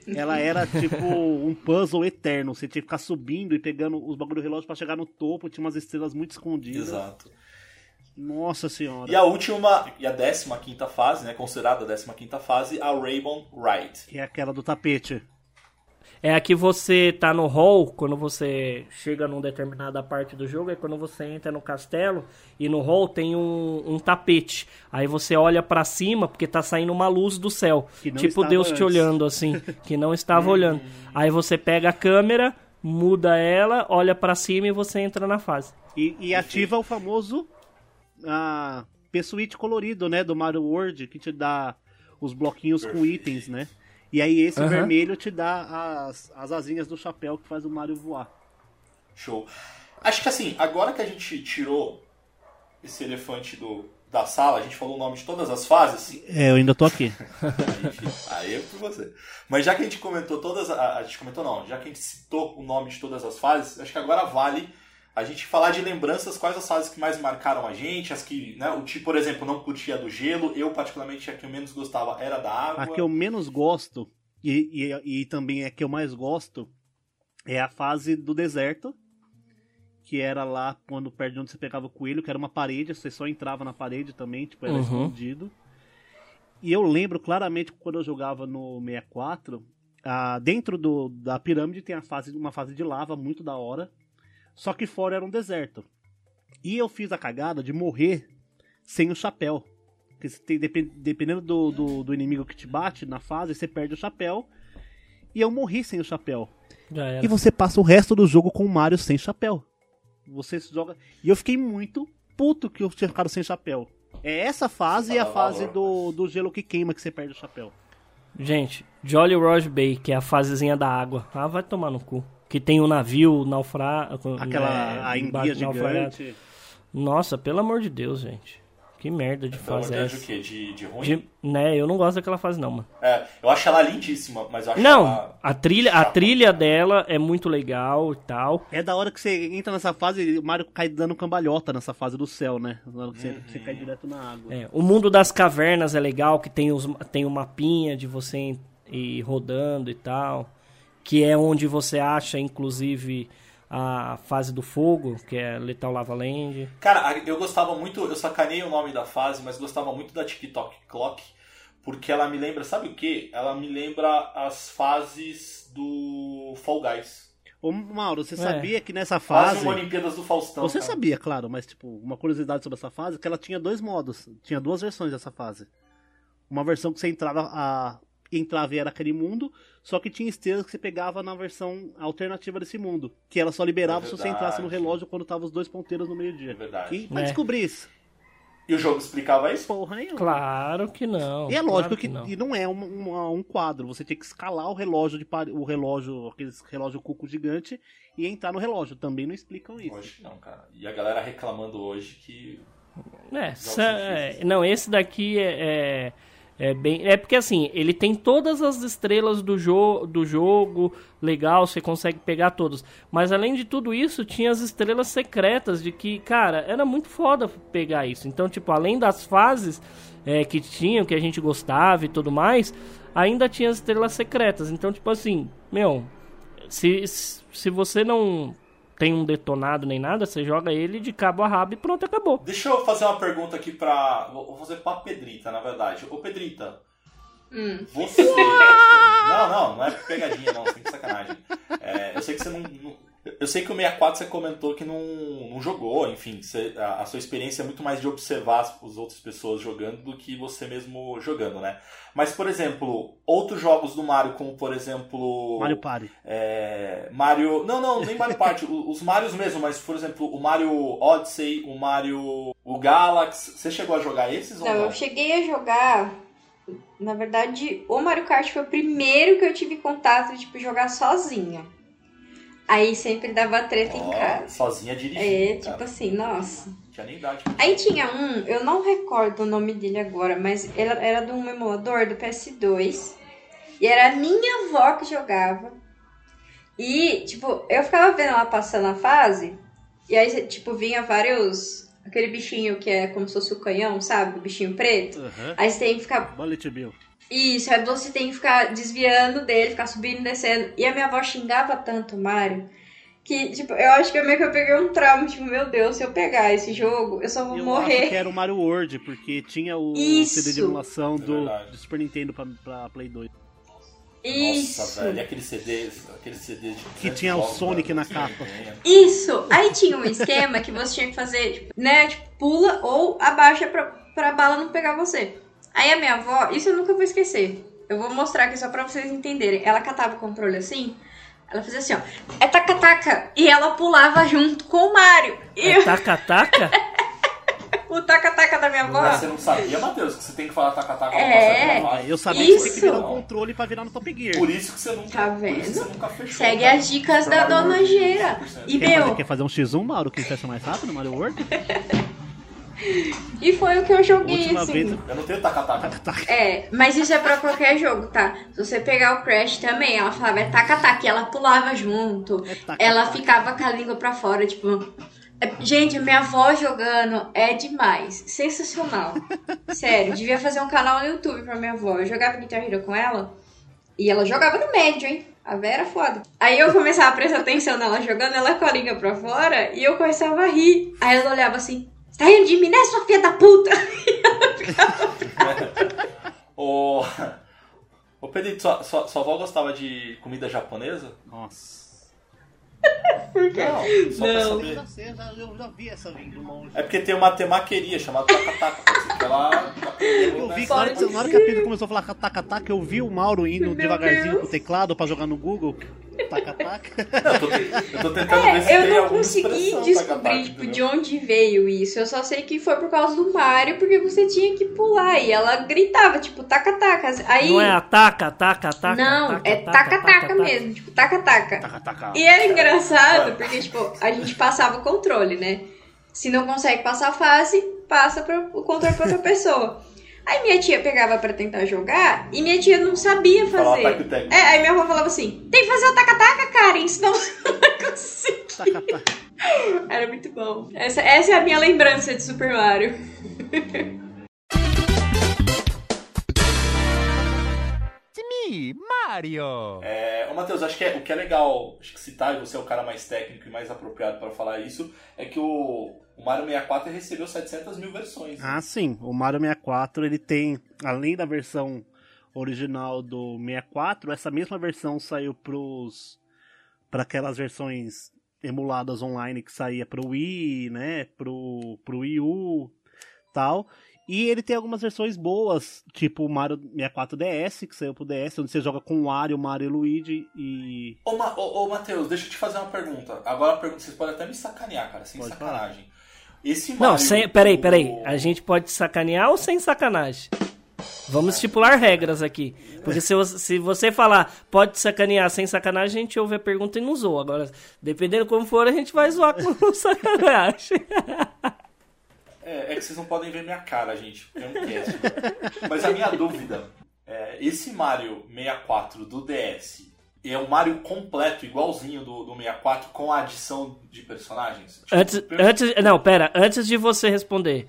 Ela era tipo um puzzle eterno. Você tinha que ficar subindo e pegando os bagulho do relógio pra chegar no topo. Tinha umas estrelas muito escondidas. Exato. Nossa senhora. E a última, e a 15 fase, né, considerada a 15 fase, a Rainbow Ride. Que é aquela do tapete. É a que você tá no hall, quando você chega num determinada parte do jogo, é quando você entra no castelo e no hall tem um, um tapete. Aí você olha pra cima porque tá saindo uma luz do céu. Que não Tipo Deus te antes. olhando assim, que não estava olhando. Aí você pega a câmera, muda ela, olha pra cima e você entra na fase. E, e ativa o famoso ah, P-Switch colorido, né? Do Mario World, que te dá os bloquinhos com itens, né? E aí esse Aham. vermelho te dá as, as asinhas do chapéu que faz o Mario voar. Show. Acho que assim, agora que a gente tirou esse elefante do, da sala, a gente falou o nome de todas as fases. É, eu ainda tô aqui. [LAUGHS] Aí é por você. Mas já que a gente comentou todas. A, a gente comentou não, já que a gente citou o nome de todas as fases, acho que agora vale a gente falar de lembranças, quais as fases que mais marcaram a gente, as que, né, o Ti, por exemplo, não curtia do gelo, eu particularmente a que eu menos gostava era da água. A que eu menos gosto, e, e, e também é a que eu mais gosto, é a fase do deserto. Que era lá quando perto de onde você pegava o coelho, que era uma parede, você só entrava na parede também, tipo, era Uhum. escondido. E eu lembro claramente quando eu jogava no 64, ah, dentro do, da pirâmide tem a fase, uma fase de lava muito da hora. Só que fora era um deserto. E eu fiz a cagada de morrer sem o chapéu. Porque tem, depen- dependendo do, do, do inimigo que te bate na fase, você perde o chapéu. E eu morri sem o chapéu. E você passa o resto do jogo com o Mario sem chapéu. Você joga. E eu fiquei muito puto que eu tinha ficado sem chapéu. É essa fase e a fase do, do gelo que queima que você perde o chapéu. Gente, Jolly Roger Bay, que é a fasezinha da água. Ah, vai tomar no cu. Que tem o navio naufragado. Aquela a enguia gigante. Nossa, pelo amor de Deus, gente. Que merda de fase de é essa? o quê? De, de ruim? De- né, eu não gosto daquela fase não, mano. É, eu acho ela lindíssima, mas eu acho Não, ela... a trilha, a trilha dela é muito legal e tal. É da hora que você entra nessa fase, o Mario cai dando cambalhota nessa fase do céu, né? Na hora que você, você cai direto na água. É, o mundo das cavernas é legal, que tem, os, tem o mapinha de você ir rodando e tal. Que é onde você acha, inclusive, a fase do fogo, que é Lethal Lava Land. Cara, eu gostava muito, eu sacanei o nome da fase, mas gostava muito da TikTok Clock, porque ela me lembra, sabe o que? Ela me lembra as fases do Fall Guys. Ô, Mauro, você É. sabia que nessa Quase fase. uma Olimpíadas do Faustão. Você cara. sabia, claro, mas tipo, uma curiosidade sobre essa fase é que ela tinha dois modos, tinha duas versões dessa fase. Uma versão que você entrava a entrava e era aquele mundo, só que tinha estrelas que você pegava na versão alternativa desse mundo, que ela só liberava É se você entrasse no relógio quando tava os dois ponteiros no meio-dia. É verdade. E pra É. descobrir isso, E o jogo explicava isso? porra nenhuma. Claro que não. E é claro lógico que, não. e não é um, um, um quadro, você tem que escalar o relógio de pare- o relógio, aqueles relógio cuco gigante e entrar no relógio. Também não explicam isso. Que não, cara. E a galera reclamando hoje que. É, sa- é, não, esse daqui é, é, bem. É porque assim, ele tem todas as estrelas do, jo do jogo, legal, você consegue pegar todas. Mas além de tudo isso, tinha as estrelas secretas de que, cara, era muito foda pegar isso. Então, tipo, além das fases é, que tinham, que a gente gostava e tudo mais, ainda tinha as estrelas secretas. Então, tipo assim, meu, se, se você não tem um detonado nem nada, você joga ele de cabo a rabo e pronto, acabou. Deixa eu fazer uma pergunta aqui pra. Vou fazer pra Pedrita, na verdade. Ô, Pedrita. Hum. Você. não, não, não é pegadinha, não, sem sacanagem. É, eu sei que você não. não- Eu sei que o 64 você comentou que não, não jogou, enfim, você- a, a sua experiência é muito mais de observar as, as outras pessoas jogando do que você mesmo jogando, né? Mas, por exemplo, outros jogos do Mario, como por exemplo. Mario Party. É, Mario. Não, não, nem Mario Party. os Marios mesmo, mas por exemplo, o Mario Odyssey, o Mario. O Galaxy. Você chegou a jogar esses ou Não, não? eu cheguei a jogar. Na verdade, o Mario Kart foi o primeiro que eu tive contato, tipo, jogar sozinha. Aí sempre dava treta em Ó, casa. sozinha dirigindo. É, cara. tipo assim, nossa. Tinha nem idade. Aí tinha um, eu não recordo o nome dele agora, mas era, era de um emulador do PS2. E era a minha avó que jogava. E, tipo, eu ficava vendo ela passando a fase. E aí, tipo, vinha vários. Aquele bichinho que é como se fosse o canhão, sabe? O bichinho preto. Aham. Aí você tem que ficar. Bullet Bill. Isso, aí você tem que ficar desviando dele, ficar subindo e descendo. E a minha avó xingava tanto o Mario. Que, tipo, eu acho que meio que eu peguei um trauma, tipo, meu Deus, se eu pegar esse jogo, eu só vou Eu morrer. acho que era o Mario World, porque tinha o Isso. CD de emulação do, verdade. do Super Nintendo pra, pra Play 2. Isso. Nossa, velho, e aquele CD, aquele CD de Que tinha o Sonic cara, na capa. vergonha. Isso! Aí tinha um esquema que você tinha que fazer, tipo, né? Tipo, pula ou abaixa pra, pra bala não pegar você. Aí a minha avó, isso eu nunca vou esquecer. Eu vou mostrar aqui só pra vocês entenderem. Ela catava o controle assim, ela fazia assim, ó. É taca-taca! E ela pulava junto com o Mario. E É taca-taca? [LAUGHS] o taca-taca da minha avó. Mas você não sabia, Matheus, que você tem que falar taca-taca É. pra passar Eu sabia que você tem que Isso. virar o controle pra virar no Top Gear. Por isso que você nunca, Tá isso vendo? você nunca fechou. Segue cara. as dicas Super da Dona Geira. 100%. E, Quer meu, fazer, quer fazer um X1, Mauro, que fecha mais rápido no Mario World? [LAUGHS] e foi o que eu joguei, Última assim. vez. Eu não tenho taca-taca. É, mas isso é pra qualquer jogo, tá? Se você pegar o Crash também, ela falava é taca-taca, e ela pulava junto. É ela ficava com a língua pra fora, tipo. é- Gente, minha avó jogando é demais. Sensacional. [LAUGHS] Sério, devia fazer um canal no YouTube pra minha avó. Eu jogava Guitar Hero com ela. E ela jogava no médio, hein? A Vera é foda. Aí eu começava a prestar atenção nela jogando, ela com a língua pra fora, e eu começava a rir. Aí ela olhava assim, "Você tá rindo de mim, né, sua filha da puta? [LAUGHS] Ô, ô Pedrito, sua, sua, sua avó gostava de comida japonesa? Nossa. Não, só pra Não. saber. Eu já sei, eu já, eu já vi essa vindo longe. É porque tem uma temaqueria chamada ser que ela Eu vi, na hora, que- na hora que a Pedro começou a falar taca-taca, eu vi o Mauro indo Meu devagarzinho Deus. com o teclado pra jogar no Google. Taca-taca. Eu eu tô tentando ver se É, eu não consegui descobrir tipo, de onde veio isso. Eu só sei que foi por causa do Mario, porque você tinha que pular. E ela gritava, tipo, taca-taca. Aí. Não é ataca, ataca, ataca? Não, taca, é taca, taca-taca taca. mesmo, tipo, taca-taca. Taca-taca. E era engraçado, porque, tipo, a gente passava o controle, né? Se não consegue passar a fase, passa pro, o controle pra outra pessoa. Aí minha tia pegava pra tentar jogar e minha tia não sabia fazer. É, aí minha avó falava assim: tem que fazer o taca-taca, Karen, senão [LAUGHS] você não vai conseguir. Era muito bom. Essa, essa é a minha lembrança de Super Mario. [LAUGHS] Me, Mario. É, ô Matheus, acho que é- o que é legal acho que citar, e você é o cara mais técnico e mais apropriado para falar isso, é que o, o Mario 64 recebeu 700 mil versões. Ah, sim. O Mario 64, ele tem, além da versão original do 64, essa mesma versão saiu pros para aquelas versões emuladas online que saía pro Wii, né, pro pro Wii U, tal. E ele tem algumas versões boas, tipo o Mario 64 DS, que saiu pro DS, onde você joga com o Wario, Mario e Luigi e Ô, Ma, ô, ô Matheus, deixa eu te fazer uma pergunta. Agora a pergunta, vocês podem até me sacanear, cara, sem Pode sacanagem. Esse Mario, Não, sem, peraí, peraí. A gente pode sacanear ou sem sacanagem? Vamos estipular regras aqui. Porque se você, se você falar pode sacanear sem sacanagem, a gente ouve a pergunta e não zoa. Agora, dependendo como for, a gente vai zoar com [LAUGHS] sacanagem. [LAUGHS] É, é que vocês não podem ver minha cara, gente, porque é um cast. Mas a minha dúvida é, esse Mario 64 do DS é um Mario completo, igualzinho do, do 64, com a adição de personagens? Tipo, Antes, per- antes, não, pera, antes de você responder,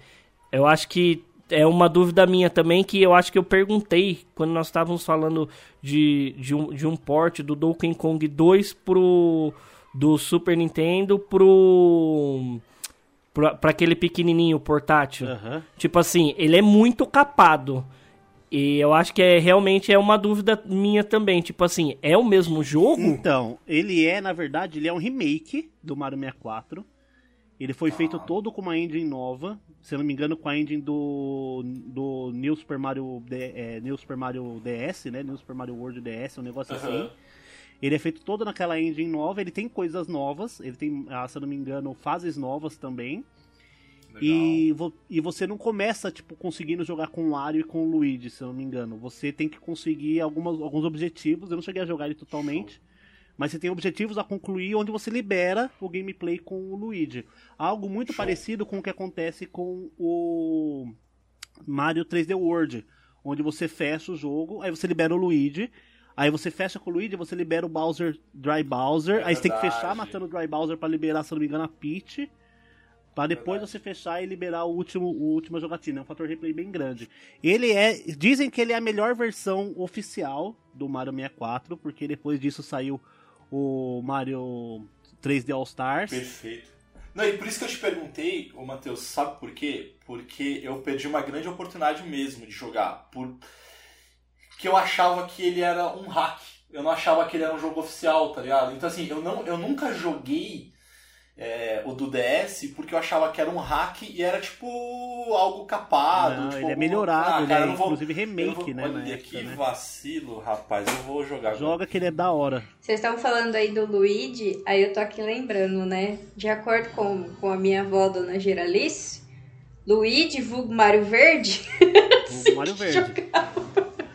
eu acho que é uma dúvida minha também que eu acho que eu perguntei quando nós estávamos falando de, de, um, de um port do Donkey Kong 2 pro do Super Nintendo pro pra, pra aquele pequenininho portátil. Aham. Tipo assim, ele é muito capado. E eu acho que é realmente é uma dúvida minha também. Tipo assim, é o mesmo jogo? Então, ele é, na verdade, ele é um remake do Mario 64. Ele foi feito todo com uma engine nova, se não me engano, com a engine do, do New, Super Mario, é, New Super Mario DS, né? New Super Mario World DS, um negócio assim. Ele é feito todo naquela engine nova, ele tem coisas novas, ele tem, ah, se não me engano, fases novas também. E, vo- e você não começa, tipo, conseguindo jogar com o Wario e com o Luigi, se eu não me engano. Você tem que conseguir algumas, alguns objetivos. Eu não cheguei a jogar ele totalmente. Mas você tem objetivos a concluir onde você libera o gameplay com o Luigi. Algo muito Show. parecido com o que acontece com o Mario 3D World. Onde você fecha o jogo, aí você libera o Luigi. Aí você fecha com o Luigi, você libera o Bowser, Dry Bowser. É aí você tem que fechar matando o Dry Bowser pra liberar, se não me engano, a Peach. Pra depois Verdade. você fechar e liberar o último, o última jogatina. É um fator replay bem grande. Ele é. Dizem que ele é a melhor versão oficial do Mario 64, porque depois disso saiu o Mario 3D All Stars. Perfeito. Não, e por isso que eu te perguntei, ô Matheus, sabe por quê? Porque eu perdi uma grande oportunidade mesmo de jogar. Por... Que eu achava que ele era um hack. Eu não achava que ele era um jogo oficial, tá ligado? Então assim, eu, não, eu nunca joguei é, o do DS porque eu achava que era um hack e era tipo algo capado. Não, tipo, ele é algum- melhorado, Ah, ele cara, é eu não vou- inclusive remake, vou- né? Na Olha época, que né? vacilo, rapaz. Eu vou jogar agora. Joga que ele é da hora. Vocês estão falando aí do Luigi, aí eu tô aqui lembrando, né? De acordo com, com a minha avó, Dona Geralice, Luigi, vulgo Mário Verde, O Mario Verde. [LAUGHS]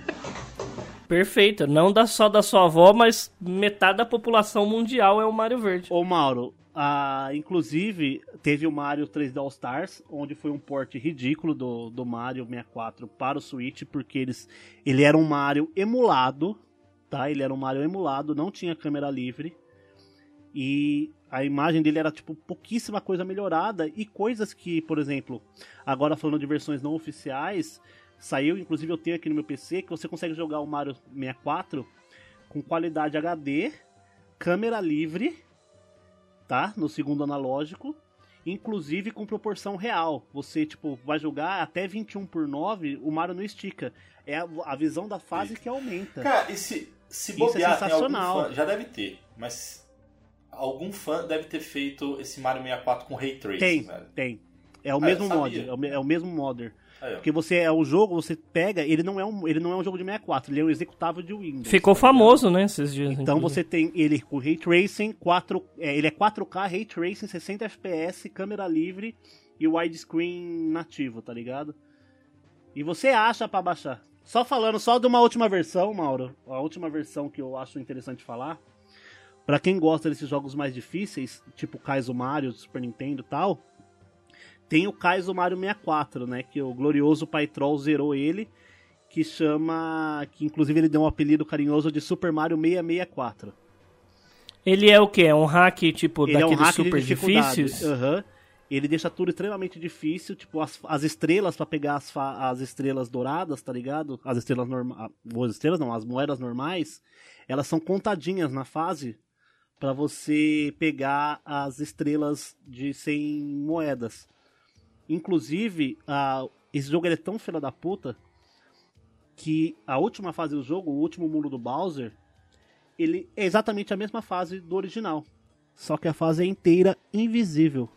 Perfeito. Não da, só da sua avó, mas metade da população mundial é o Mario Verde. Ô Mauro, ah, inclusive teve o Mario 3D All Stars, onde foi um port ridículo do, do Mario 64 para o Switch, porque eles, ele era um Mario emulado, tá? Ele era um Mario emulado, não tinha câmera livre. E a imagem dele era tipo pouquíssima coisa melhorada e coisas que, por exemplo, agora falando de versões não oficiais, saiu, inclusive eu tenho aqui no meu PC, que você consegue jogar o Mario 64 com qualidade HD, câmera livre, tá? No segundo analógico, inclusive com proporção real. Você, tipo, vai jogar até 21 por 9, o Mario não estica. É a, a visão da fase que aumenta. Cara, e se, se Isso é bobear, tem algum sensacional. fã, já deve ter, mas algum fã deve ter feito esse Mario 64 com Ray Tracing, Tem, velho. tem. É o Ah, mesmo modder, é o é o mesmo modder. Aí. Porque você é o jogo, você pega, ele não é um, ele não é um jogo de 64, ele é um executável de Windows. Ficou tá famoso, né, esses dias. Então inclusive. você tem ele com Ray Tracing, 4, é, ele é 4K, Ray Tracing, 60 FPS, câmera livre e widescreen nativo, tá ligado? E você acha pra baixar. Só falando só de uma última versão, Mauro, a última versão que eu acho interessante falar. Pra quem gosta desses jogos mais difíceis, tipo Kaizo Mario, do Super Nintendo e tal, tem o Kaizo Mario 64, né, que o glorioso Pai Troll zerou ele, que chama, que inclusive ele deu um apelido carinhoso de Super Mario 664. Ele é o quê? É um hack, tipo, Ele é um daqueles hack super difíceis? Aham. Ele deixa tudo extremamente difícil, tipo, as, as estrelas pra pegar as, as estrelas douradas, tá ligado? As estrelas normais. As estrelas não, as moedas normais, elas são contadinhas na fase pra você pegar as estrelas de 100 moedas. Inclusive, a, esse jogo ele é tão filha da puta que a última fase do jogo, o último mundo do Bowser, ele é exatamente a mesma fase do original. Só que a fase é inteira invisível.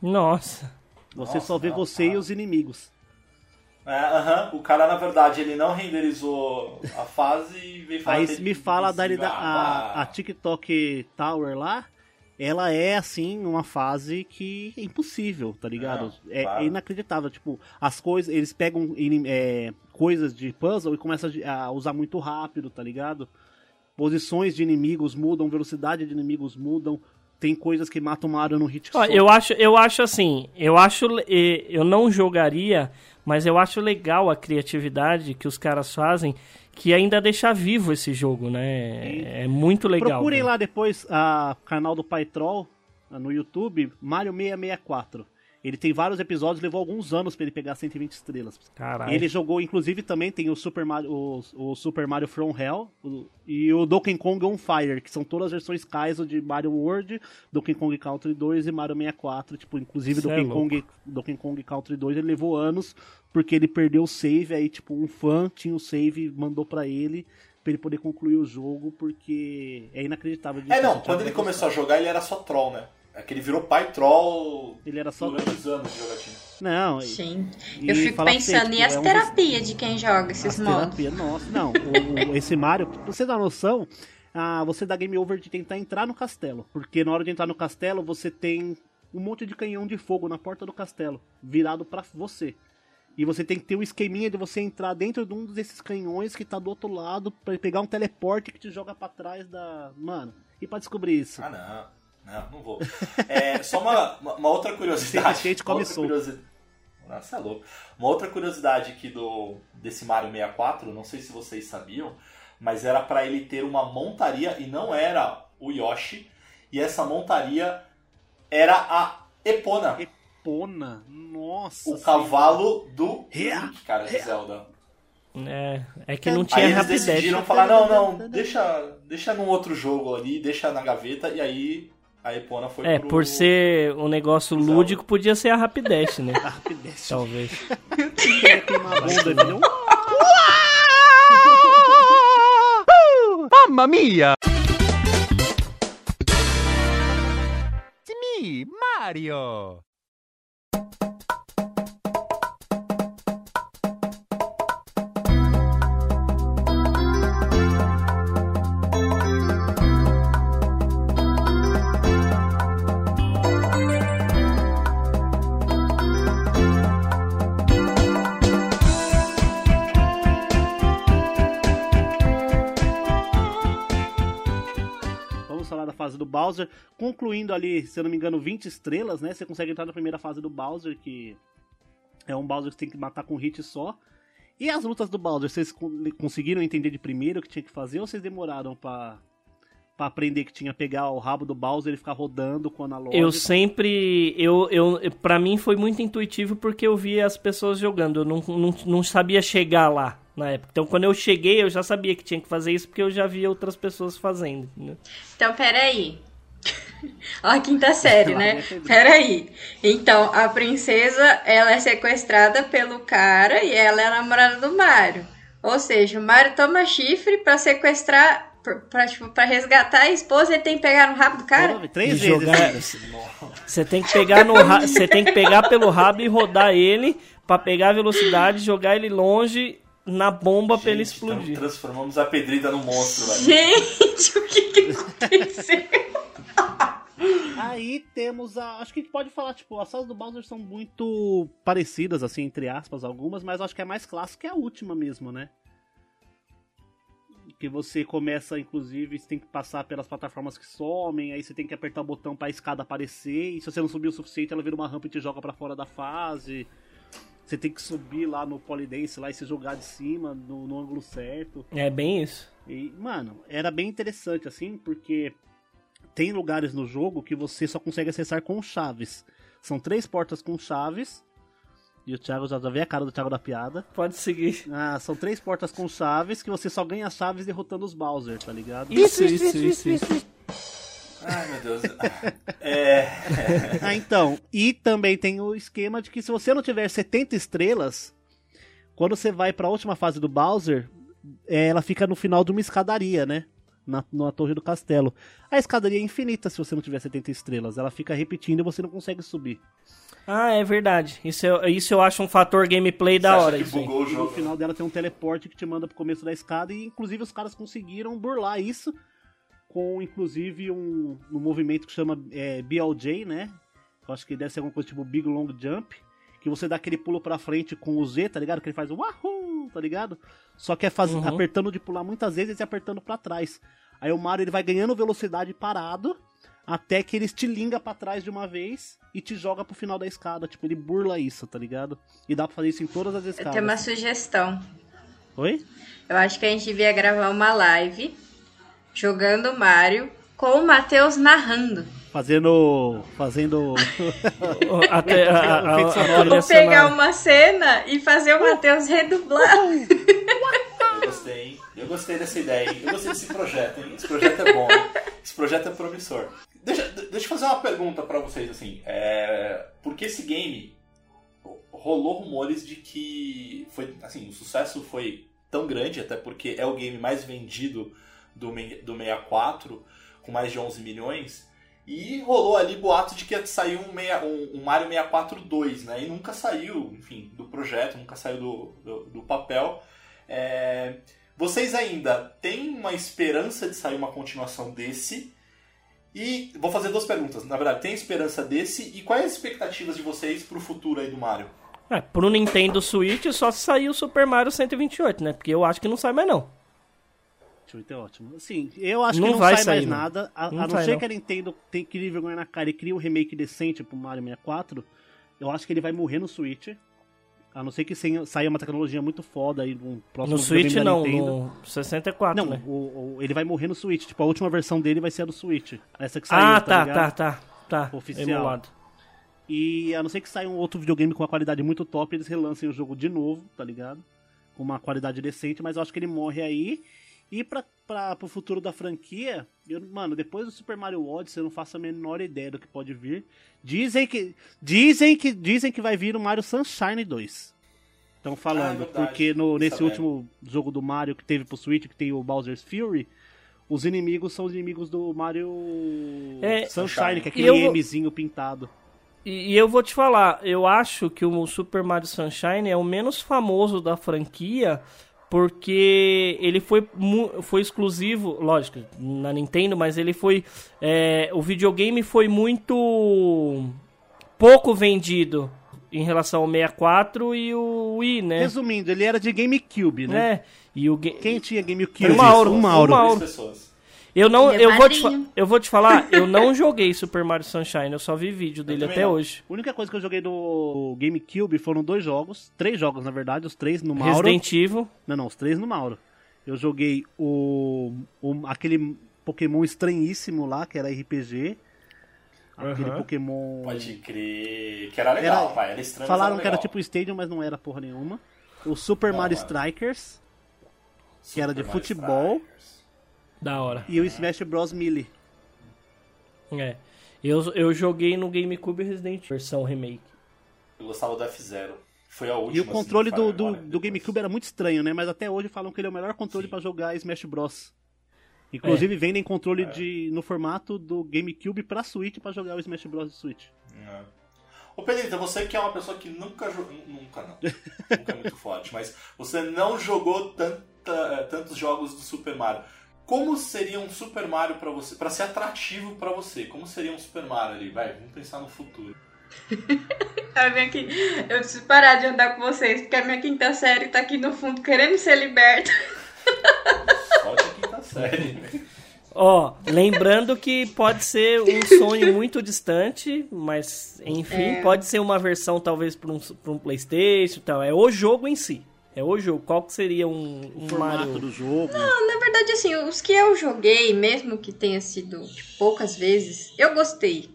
Nossa. Você Nossa, só vê não, você e cara. os inimigos. É, aham. O cara, na verdade, ele não renderizou a fase e veio falar Aí me fala da, da Ah, a, a TikTok Tower lá, ela é assim uma fase que é impossível, tá ligado? Não, é, claro. é inacreditável, tipo, as coisas, eles pegam é, coisas de puzzle e começam a usar muito rápido, tá ligado? Posições de inimigos mudam, velocidade de inimigos mudam, tem coisas que matam o Mario no hit Ó, eu acho, eu acho assim, eu acho, eu não jogaria, mas eu acho legal a criatividade que os caras fazem, que ainda deixa vivo esse jogo, né? É muito legal. Procurem cara. lá depois o canal do Pai Troll ah, no YouTube, Mario 664. Ele tem vários episódios, levou alguns anos pra ele pegar 120 estrelas. Caralho. Ele jogou, inclusive, também tem o Super Mario, o, o Super Mario From Hell o- e o Donkey Kong On Fire, que são todas as versões Kaizo de Mario World, Donkey Kong Country 2 e Mario 64. Tipo, inclusive é Donkey, louco. Kong, Donkey Kong Country 2 ele levou anos porque ele perdeu o save, aí tipo, um fã tinha o save, mandou pra ele pra ele poder concluir o jogo, porque é inacreditável. de É, não, quando ele começou a jogar, ele era só troll, né? É que ele virou pai troll Ele era só... durante os anos de jogatina. Não, e- Gente, e eu fico pensando tipo, e as é um dos- terapias de quem joga esses As modos. terapia, nossa, não. o- o- esse Mario, pra você dar noção, ah, você dá game over de tentar entrar no castelo. Porque na hora de entrar no castelo, você tem um monte de canhão de fogo na porta do castelo, virado pra você. E você tem que ter um esqueminha de você entrar dentro de um desses canhões que tá do outro lado, pra pegar um teleporte que te joga pra trás da. Mano, e pra descobrir isso? Ah, não. Não, não vou. É, só uma, uma, outra curiosidade. [LAUGHS] Gente, uma come outra curiosidade. Nossa, é louco. Uma outra curiosidade aqui do, desse Mario 64, não sei se vocês sabiam, mas era pra ele ter uma montaria e não era o Yoshi. E essa montaria era a Epona, Pona, nossa. o cavalo do Link, cara, de Zelda. É, é que não tinha Aí eles rapidez. decidiram falar, não, não, deixa, deixa num outro jogo ali, deixa na gaveta, e aí a Epona foi É, pro... por ser um negócio Zelda. lúdico, podia ser a rapidez, né? [LAUGHS] A rapidez. Talvez. Queria queimar a bunda, entendeu? Mamma mia! It's me, Mario! Fase do Bowser. Concluindo ali, se eu não me engano, 20 estrelas, né? Você consegue entrar na primeira fase do Bowser, que é um Bowser que você tem que matar com hit só. E as lutas do Bowser, vocês con- conseguiram entender de primeiro o que tinha que fazer ou vocês demoraram pra, pra aprender que tinha pegar o rabo do Bowser e ficar rodando com o analógico? Eu sempre. Eu, eu, pra mim foi muito intuitivo porque eu via as pessoas jogando. Eu não, não, não sabia chegar lá na época. Então quando eu cheguei, eu já sabia que tinha que fazer isso porque eu já via outras pessoas fazendo. né? Então, peraí. [LAUGHS] Ó, a quinta série, né? [LAUGHS] Peraí. Então, a princesa, ela é sequestrada pelo cara e ela é a namorada do Mario. Ou seja, o Mario toma chifre pra sequestrar, pra, tipo, pra resgatar a esposa e ele tem que pegar no rabo do cara? Nove, Três E vezes. jogar- né? [LAUGHS] Você tem que pegar no ra- você tem que pegar pelo rabo e rodar ele pra pegar a velocidade, jogar ele longe na bomba pra ele Gente, então explodir. transformamos a Pedrita num monstro, velho. Gente, o que que aconteceu? Aí temos a. Acho que a gente pode falar, tipo, as fases do Bowser são muito parecidas, assim, entre aspas, algumas, mas acho que a mais clássica é a última mesmo, né? Que você começa, inclusive, você tem que passar pelas plataformas que somem, aí você tem que apertar o botão pra escada aparecer, e se você não subir o suficiente, ela vira uma rampa e te joga pra fora da fase. Você tem que subir lá no Polidense lá e se jogar de cima, no, no ângulo certo. É bem isso. E, mano, era bem interessante, assim, porque tem lugares no jogo que você só consegue acessar com chaves. São três portas com chaves. E o Thiago já já vê a cara do Thiago da piada. Pode seguir. Ah, são três portas com chaves que você só ganha chaves derrotando os Bowser, tá ligado? Isso, isso, isso, isso. Ai, meu Deus. [LAUGHS] É. Ah, então. E também tem o esquema de que se você não tiver 70 estrelas, quando você vai pra última fase do Bowser, é, ela fica no final de uma escadaria, né? Na, na torre do castelo. A escadaria é infinita se você não tiver 70 estrelas. Ela fica repetindo e você não consegue subir. Ah, é verdade. Isso eu, isso eu acho um fator gameplay da Você acha hora. que bugou o E no jogo? final dela tem um teleporte que te manda pro começo da escada. E inclusive os caras conseguiram burlar isso. Com inclusive um, um movimento que chama é, BLJ, né? Eu acho que deve ser alguma coisa tipo Big Long Jump. Que você dá aquele pulo pra frente com o Z, tá ligado? Que ele faz o Wahoo, tá ligado? Só que é faz... Uhum. apertando de pular muitas vezes e apertando pra trás. Aí o Mario ele vai ganhando velocidade parado. Até que ele estilinga pra trás de uma vez e te joga pro final da escada. Tipo, ele burla isso, tá ligado? E dá pra fazer isso em todas as Eu escadas. tenho uma sugestão. Oi? Eu acho que a gente devia gravar uma live jogando Mario com o Matheus narrando. Fazendo. Fazendo. [LAUGHS] Até a, a, a, Efeito [LAUGHS] sonoro. a trilha Vou pegar uma cena e fazer o Matheus redublar. Eu gostei, hein? Eu gostei dessa ideia, hein? Eu gostei desse projeto, hein? Esse projeto é bom, hein? Esse projeto é promissor. Deixa, deixa eu fazer uma pergunta pra vocês, assim. É, porque esse game rolou rumores de que foi, assim, o sucesso foi tão grande, até porque é o game mais vendido do, do 64, com mais de 11 milhões, e rolou ali boato de que ia sair um, meia- um- um Mario 64 2, né? E nunca saiu, enfim, do projeto, nunca saiu do, do, do papel. É, vocês ainda têm uma esperança de sair uma continuação desse? E vou fazer duas perguntas. Na verdade, tem esperança desse? E quais as expectativas de vocês pro futuro aí do Mario? É, pro Nintendo Switch só se sair o Super Mario 128, né? Porque eu acho que não sai mais não. Eu ver, é ótimo. Assim, eu acho Não que não vai sai sair, mais não. nada. A, Não a não ser não. que a Nintendo tem que ir vergonha na cara e crie um remake decente pro Mario 64. Eu acho que ele vai morrer no Switch. A não ser que saia uma tecnologia muito foda aí num próximo No Switch não, no 64, Não, né? o- o- ele vai morrer no Switch. Tipo, a última versão dele vai ser a do Switch. Essa que saiu, Ah, tá, tá, tá, tá, tá. Oficial. Emulado. E a não ser que saia um outro videogame com uma qualidade muito top, eles relancem o jogo de novo, tá ligado? Com uma qualidade decente, mas eu acho que ele morre aí. E pra, pra, pro futuro da franquia, eu, mano, depois do Super Mario Odyssey, eu não faço a menor ideia do que pode vir. Dizem que. Dizem que. Dizem que vai vir o Mario Sunshine 2. Estão Ah, é falando, porque no, nesse sabendo. último jogo do Mario que teve pro Switch, que tem o Bowser's Fury, os inimigos são os inimigos do Mario É, Sunshine, que é eu aquele vou- Mzinho pintado. E, e eu vou te falar, eu acho que o Super Mario Sunshine é o menos famoso da franquia, porque ele foi, mu- foi exclusivo, lógico, na Nintendo, mas ele foi. é, o videogame foi muito pouco vendido em relação ao 64 e o Wii, né? Resumindo, ele era de GameCube, né? né? E o ga- Quem tinha GameCube? Tem o Mauro, Um o Mauro. Mauro. Três pessoas. Eu não, é eu vou, te, eu vou te falar, eu [LAUGHS] não joguei Super Mario Sunshine, eu só vi vídeo dele até não. hoje. A única coisa que eu joguei no GameCube foram dois jogos. Três jogos, na verdade. Os três no Mauro. Resident Evil. Não, não, os três no Mauro. Eu joguei o, o- aquele Pokémon estranhíssimo lá, que era RPG. Aquele Aham. Pokémon. Pode crer. Que era legal, Era- pai. Era estranho, Falaram mas que era tipo Stadium, mas não era porra nenhuma. O Super Não, Mario mano. Strikers. que era de Super Mario futebol. Strikers. Da hora. E o Smash Bros. Melee. É. Eu, eu joguei no GameCube Resident Evil, versão remake. Eu gostava do F-Zero. Foi a última. E o controle assim, do, do, falha do GameCube era muito estranho, né? Mas até hoje falam que ele é o melhor controle pra jogar Smash Bros. Inclusive vendem controle É. de, no formato do GameCube pra Switch pra jogar o Smash Bros. de Switch. É. Ô Pedrito, você que é uma pessoa que nunca jogou. Nunca não. [LAUGHS] nunca é muito forte, mas você não jogou tanta, eh, tantos jogos do Super Mario. Como seria um Super Mario pra você, Pra ser atrativo pra você? Como seria um Super Mario ali? Vai, vamos pensar no futuro. [LAUGHS] Tá vendo aqui? Eu preciso parar de andar com vocês, porque a minha quinta série tá aqui no fundo querendo ser liberta. [LAUGHS] Só de quinta série. né? Ó, lembrando que pode ser um sonho muito distante, mas enfim, É. pode ser uma versão talvez para um, pra um PlayStation e tal. É o jogo em si. É o jogo. Qual que seria um, um formato Mario? do jogo. Na verdade, assim, os que eu joguei, mesmo que tenha sido tipo, poucas vezes, eu gostei.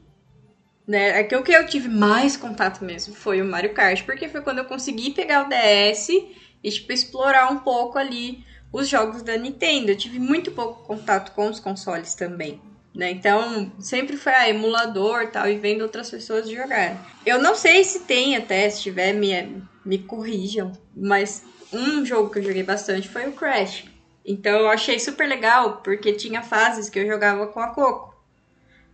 Né? É que o que eu tive mais contato mesmo foi o Mario Kart, porque foi quando eu consegui pegar o DS e, tipo, explorar um pouco ali os jogos da Nintendo. Eu tive muito pouco contato com os consoles também. Né? Então, sempre foi ah, emulador tal, e vendo outras pessoas jogarem. Eu não sei se tem até, se tiver, me, me corrijam. Mas um jogo que eu joguei bastante foi o Crash. Então eu achei super legal, porque tinha fases que eu jogava com a Coco.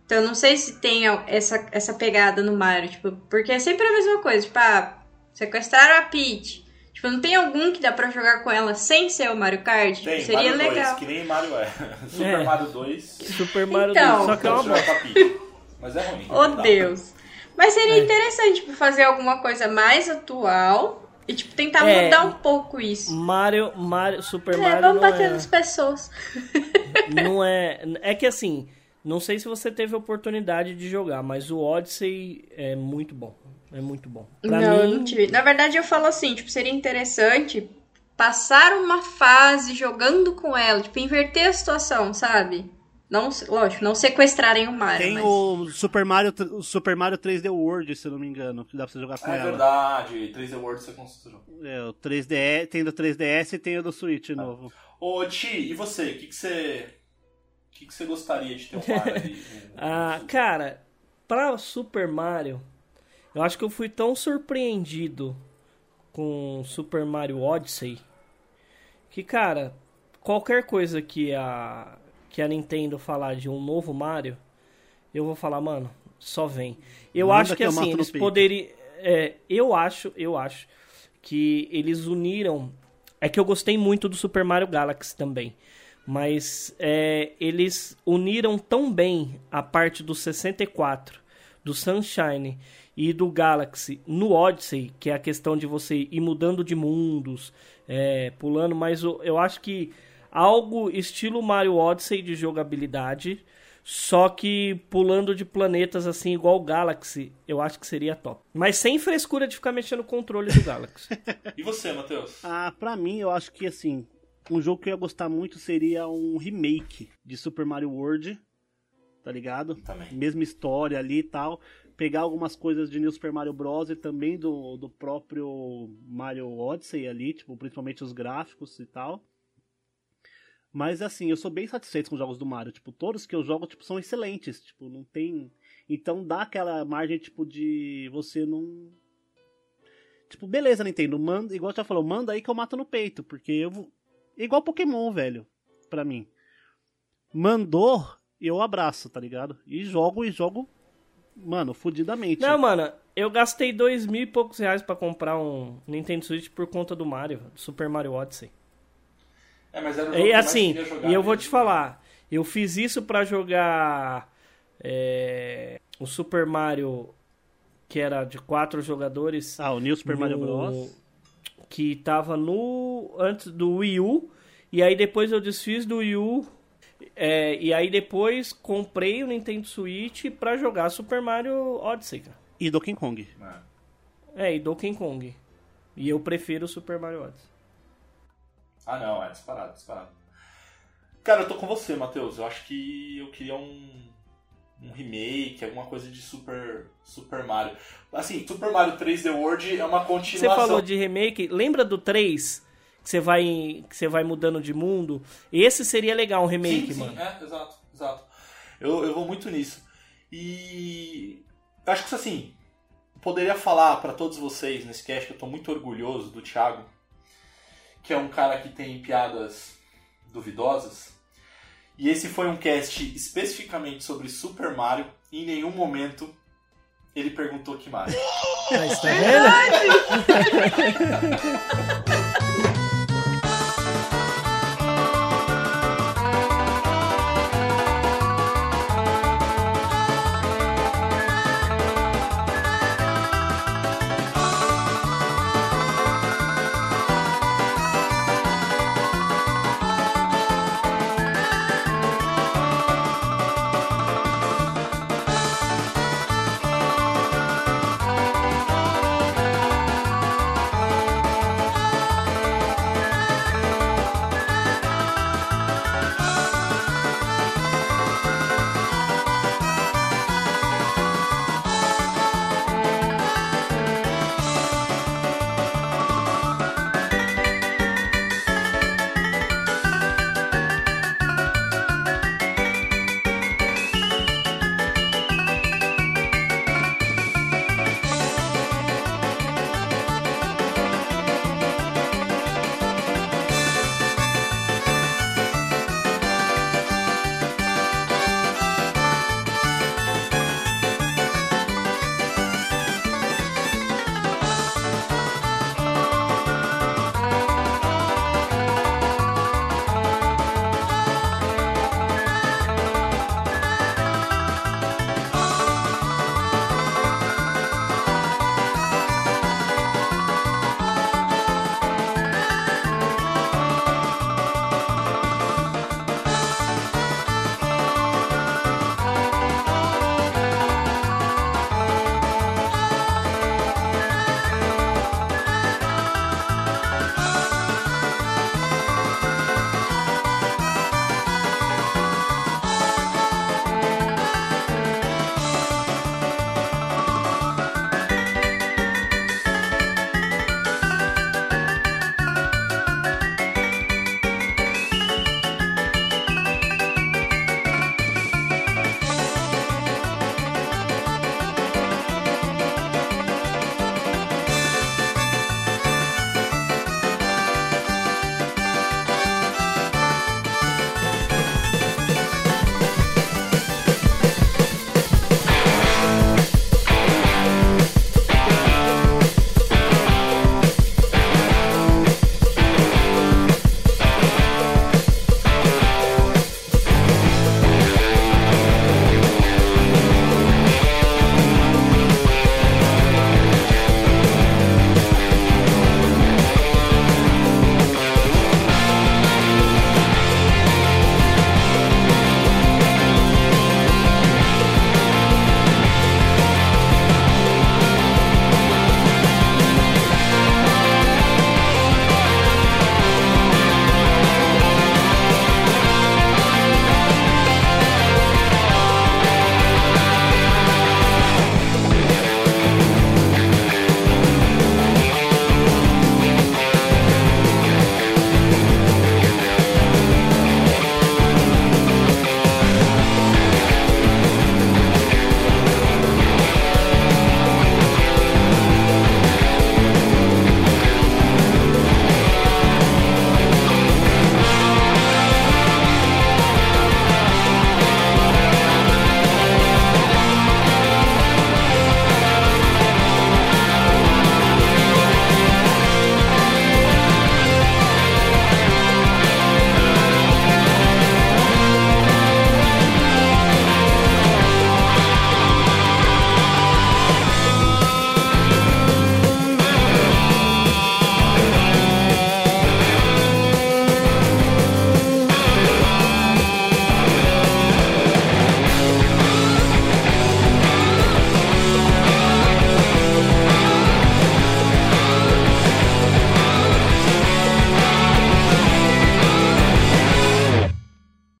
Então eu não sei se tem essa, essa pegada no Mario, tipo, porque é sempre a mesma coisa, tipo, ah, sequestraram a Peach. Tipo, não tem algum que dá pra jogar com ela sem ser o Mario Kart? Tipo, Tem, seria Mario legal. 2, que nem Mario é. [LAUGHS] Super É. Mario 2. Super Mario Então. 2. Só que é uma Pode bosta. Mas é ruim. Oh. Deus. Mas seria É. interessante, tipo, fazer alguma coisa mais atual e, tipo, tentar É. mudar um pouco isso. Mario, Mario, Super É, Mario vamos bater é, nas pessoas. [LAUGHS] não é... É que assim, não sei se você teve oportunidade de jogar, mas o Odyssey é muito bom. É muito bom. Pra não, mim, não tive. Na verdade, eu falo assim, tipo, seria interessante passar uma fase jogando com ela, tipo, inverter a situação, sabe? Não, lógico, não sequestrarem o Mario. Tem mas... o Super Mario, o Super Mario 3D World, se eu não me engano, que dá pra você jogar com É ela. verdade, 3D World você construiu. É, o 3DS, tem do 3DS e tem o do. Switch novo. Ô, Ti, e você? O que, que você. O que, que você gostaria de ter um Mario ali? [LAUGHS] Ah, cara, pra Super Mario, eu acho que eu fui tão surpreendido com Super Mario Odyssey que, cara, qualquer coisa que a que a Nintendo falar de um novo Mario, eu vou falar, mano, só vem. Eu Manda acho que, que assim, eles poderiam. É, eu acho, eu acho que eles uniram. É que eu gostei muito do Super Mario Galaxy também. Mas é, eles uniram tão bem a parte do 64, do Sunshine e do Galaxy no Odyssey, que é a questão de você ir mudando de mundos, é, pulando, mas eu, eu acho que algo estilo Mario Odyssey de jogabilidade, só que pulando de planetas assim, igual o Galaxy, eu acho que seria top. Mas sem frescura de ficar mexendo no controle do Galaxy. [LAUGHS] E você, Matheus? Ah, pra mim, eu acho que assim, um jogo que eu ia gostar muito seria um remake de Super Mario World, tá ligado? Também. Mesma história ali e tal. Pegar algumas coisas de New Super Mario Bros. e também do, do próprio Mario Odyssey ali, tipo, principalmente os gráficos e tal. Mas assim, eu sou bem satisfeito com os jogos do Mario. Tipo, todos que eu jogo tipo, são excelentes. Tipo, não tem. Então dá aquela margem, tipo, de você não. Tipo, beleza, Nintendo, manda, igual já falou, manda aí que eu mato no peito, porque eu vou. Igual Pokémon, velho, pra mim. Mandou, eu abraço, tá ligado? E jogo e jogo, mano, fudidamente. Não, mano, eu gastei dois mil e poucos reais pra comprar um Nintendo Switch por conta do Mario, do Super Mario Odyssey. É, mas era o jogo que E assim, queria jogar e eu vou te falar, eu fiz isso pra jogar é, o Super Mario que era de quatro jogadores. Ah, o New Super Mario no- Bros. Que tava no. antes do Wii U. E aí depois eu desfiz do Wii U. é, e aí depois comprei o Nintendo Switch pra jogar Super Mario Odyssey, cara. E Donkey Kong. É. É, e Donkey Kong. E eu prefiro o Super Mario Odyssey. Ah, não, é disparado, disparado. Cara, eu tô com você, Matheus. Eu acho que eu queria um, um remake, alguma coisa de Super, Super Mario. Assim, Super Mario 3D World é uma Você continuação. falou de remake, lembra do 3? Que você vai, que você vai mudando de mundo? Esse seria legal, um remake, sim, sim, mano. é, exato, exato. Eu, eu vou muito nisso. E eu acho que assim, poderia falar pra todos vocês nesse cast que eu tô muito orgulhoso do Thiago, que é um cara que tem piadas duvidosas. E esse foi um cast especificamente sobre Super Mario. E em nenhum momento ele perguntou que Mario. Mas tá vendo? [LAUGHS]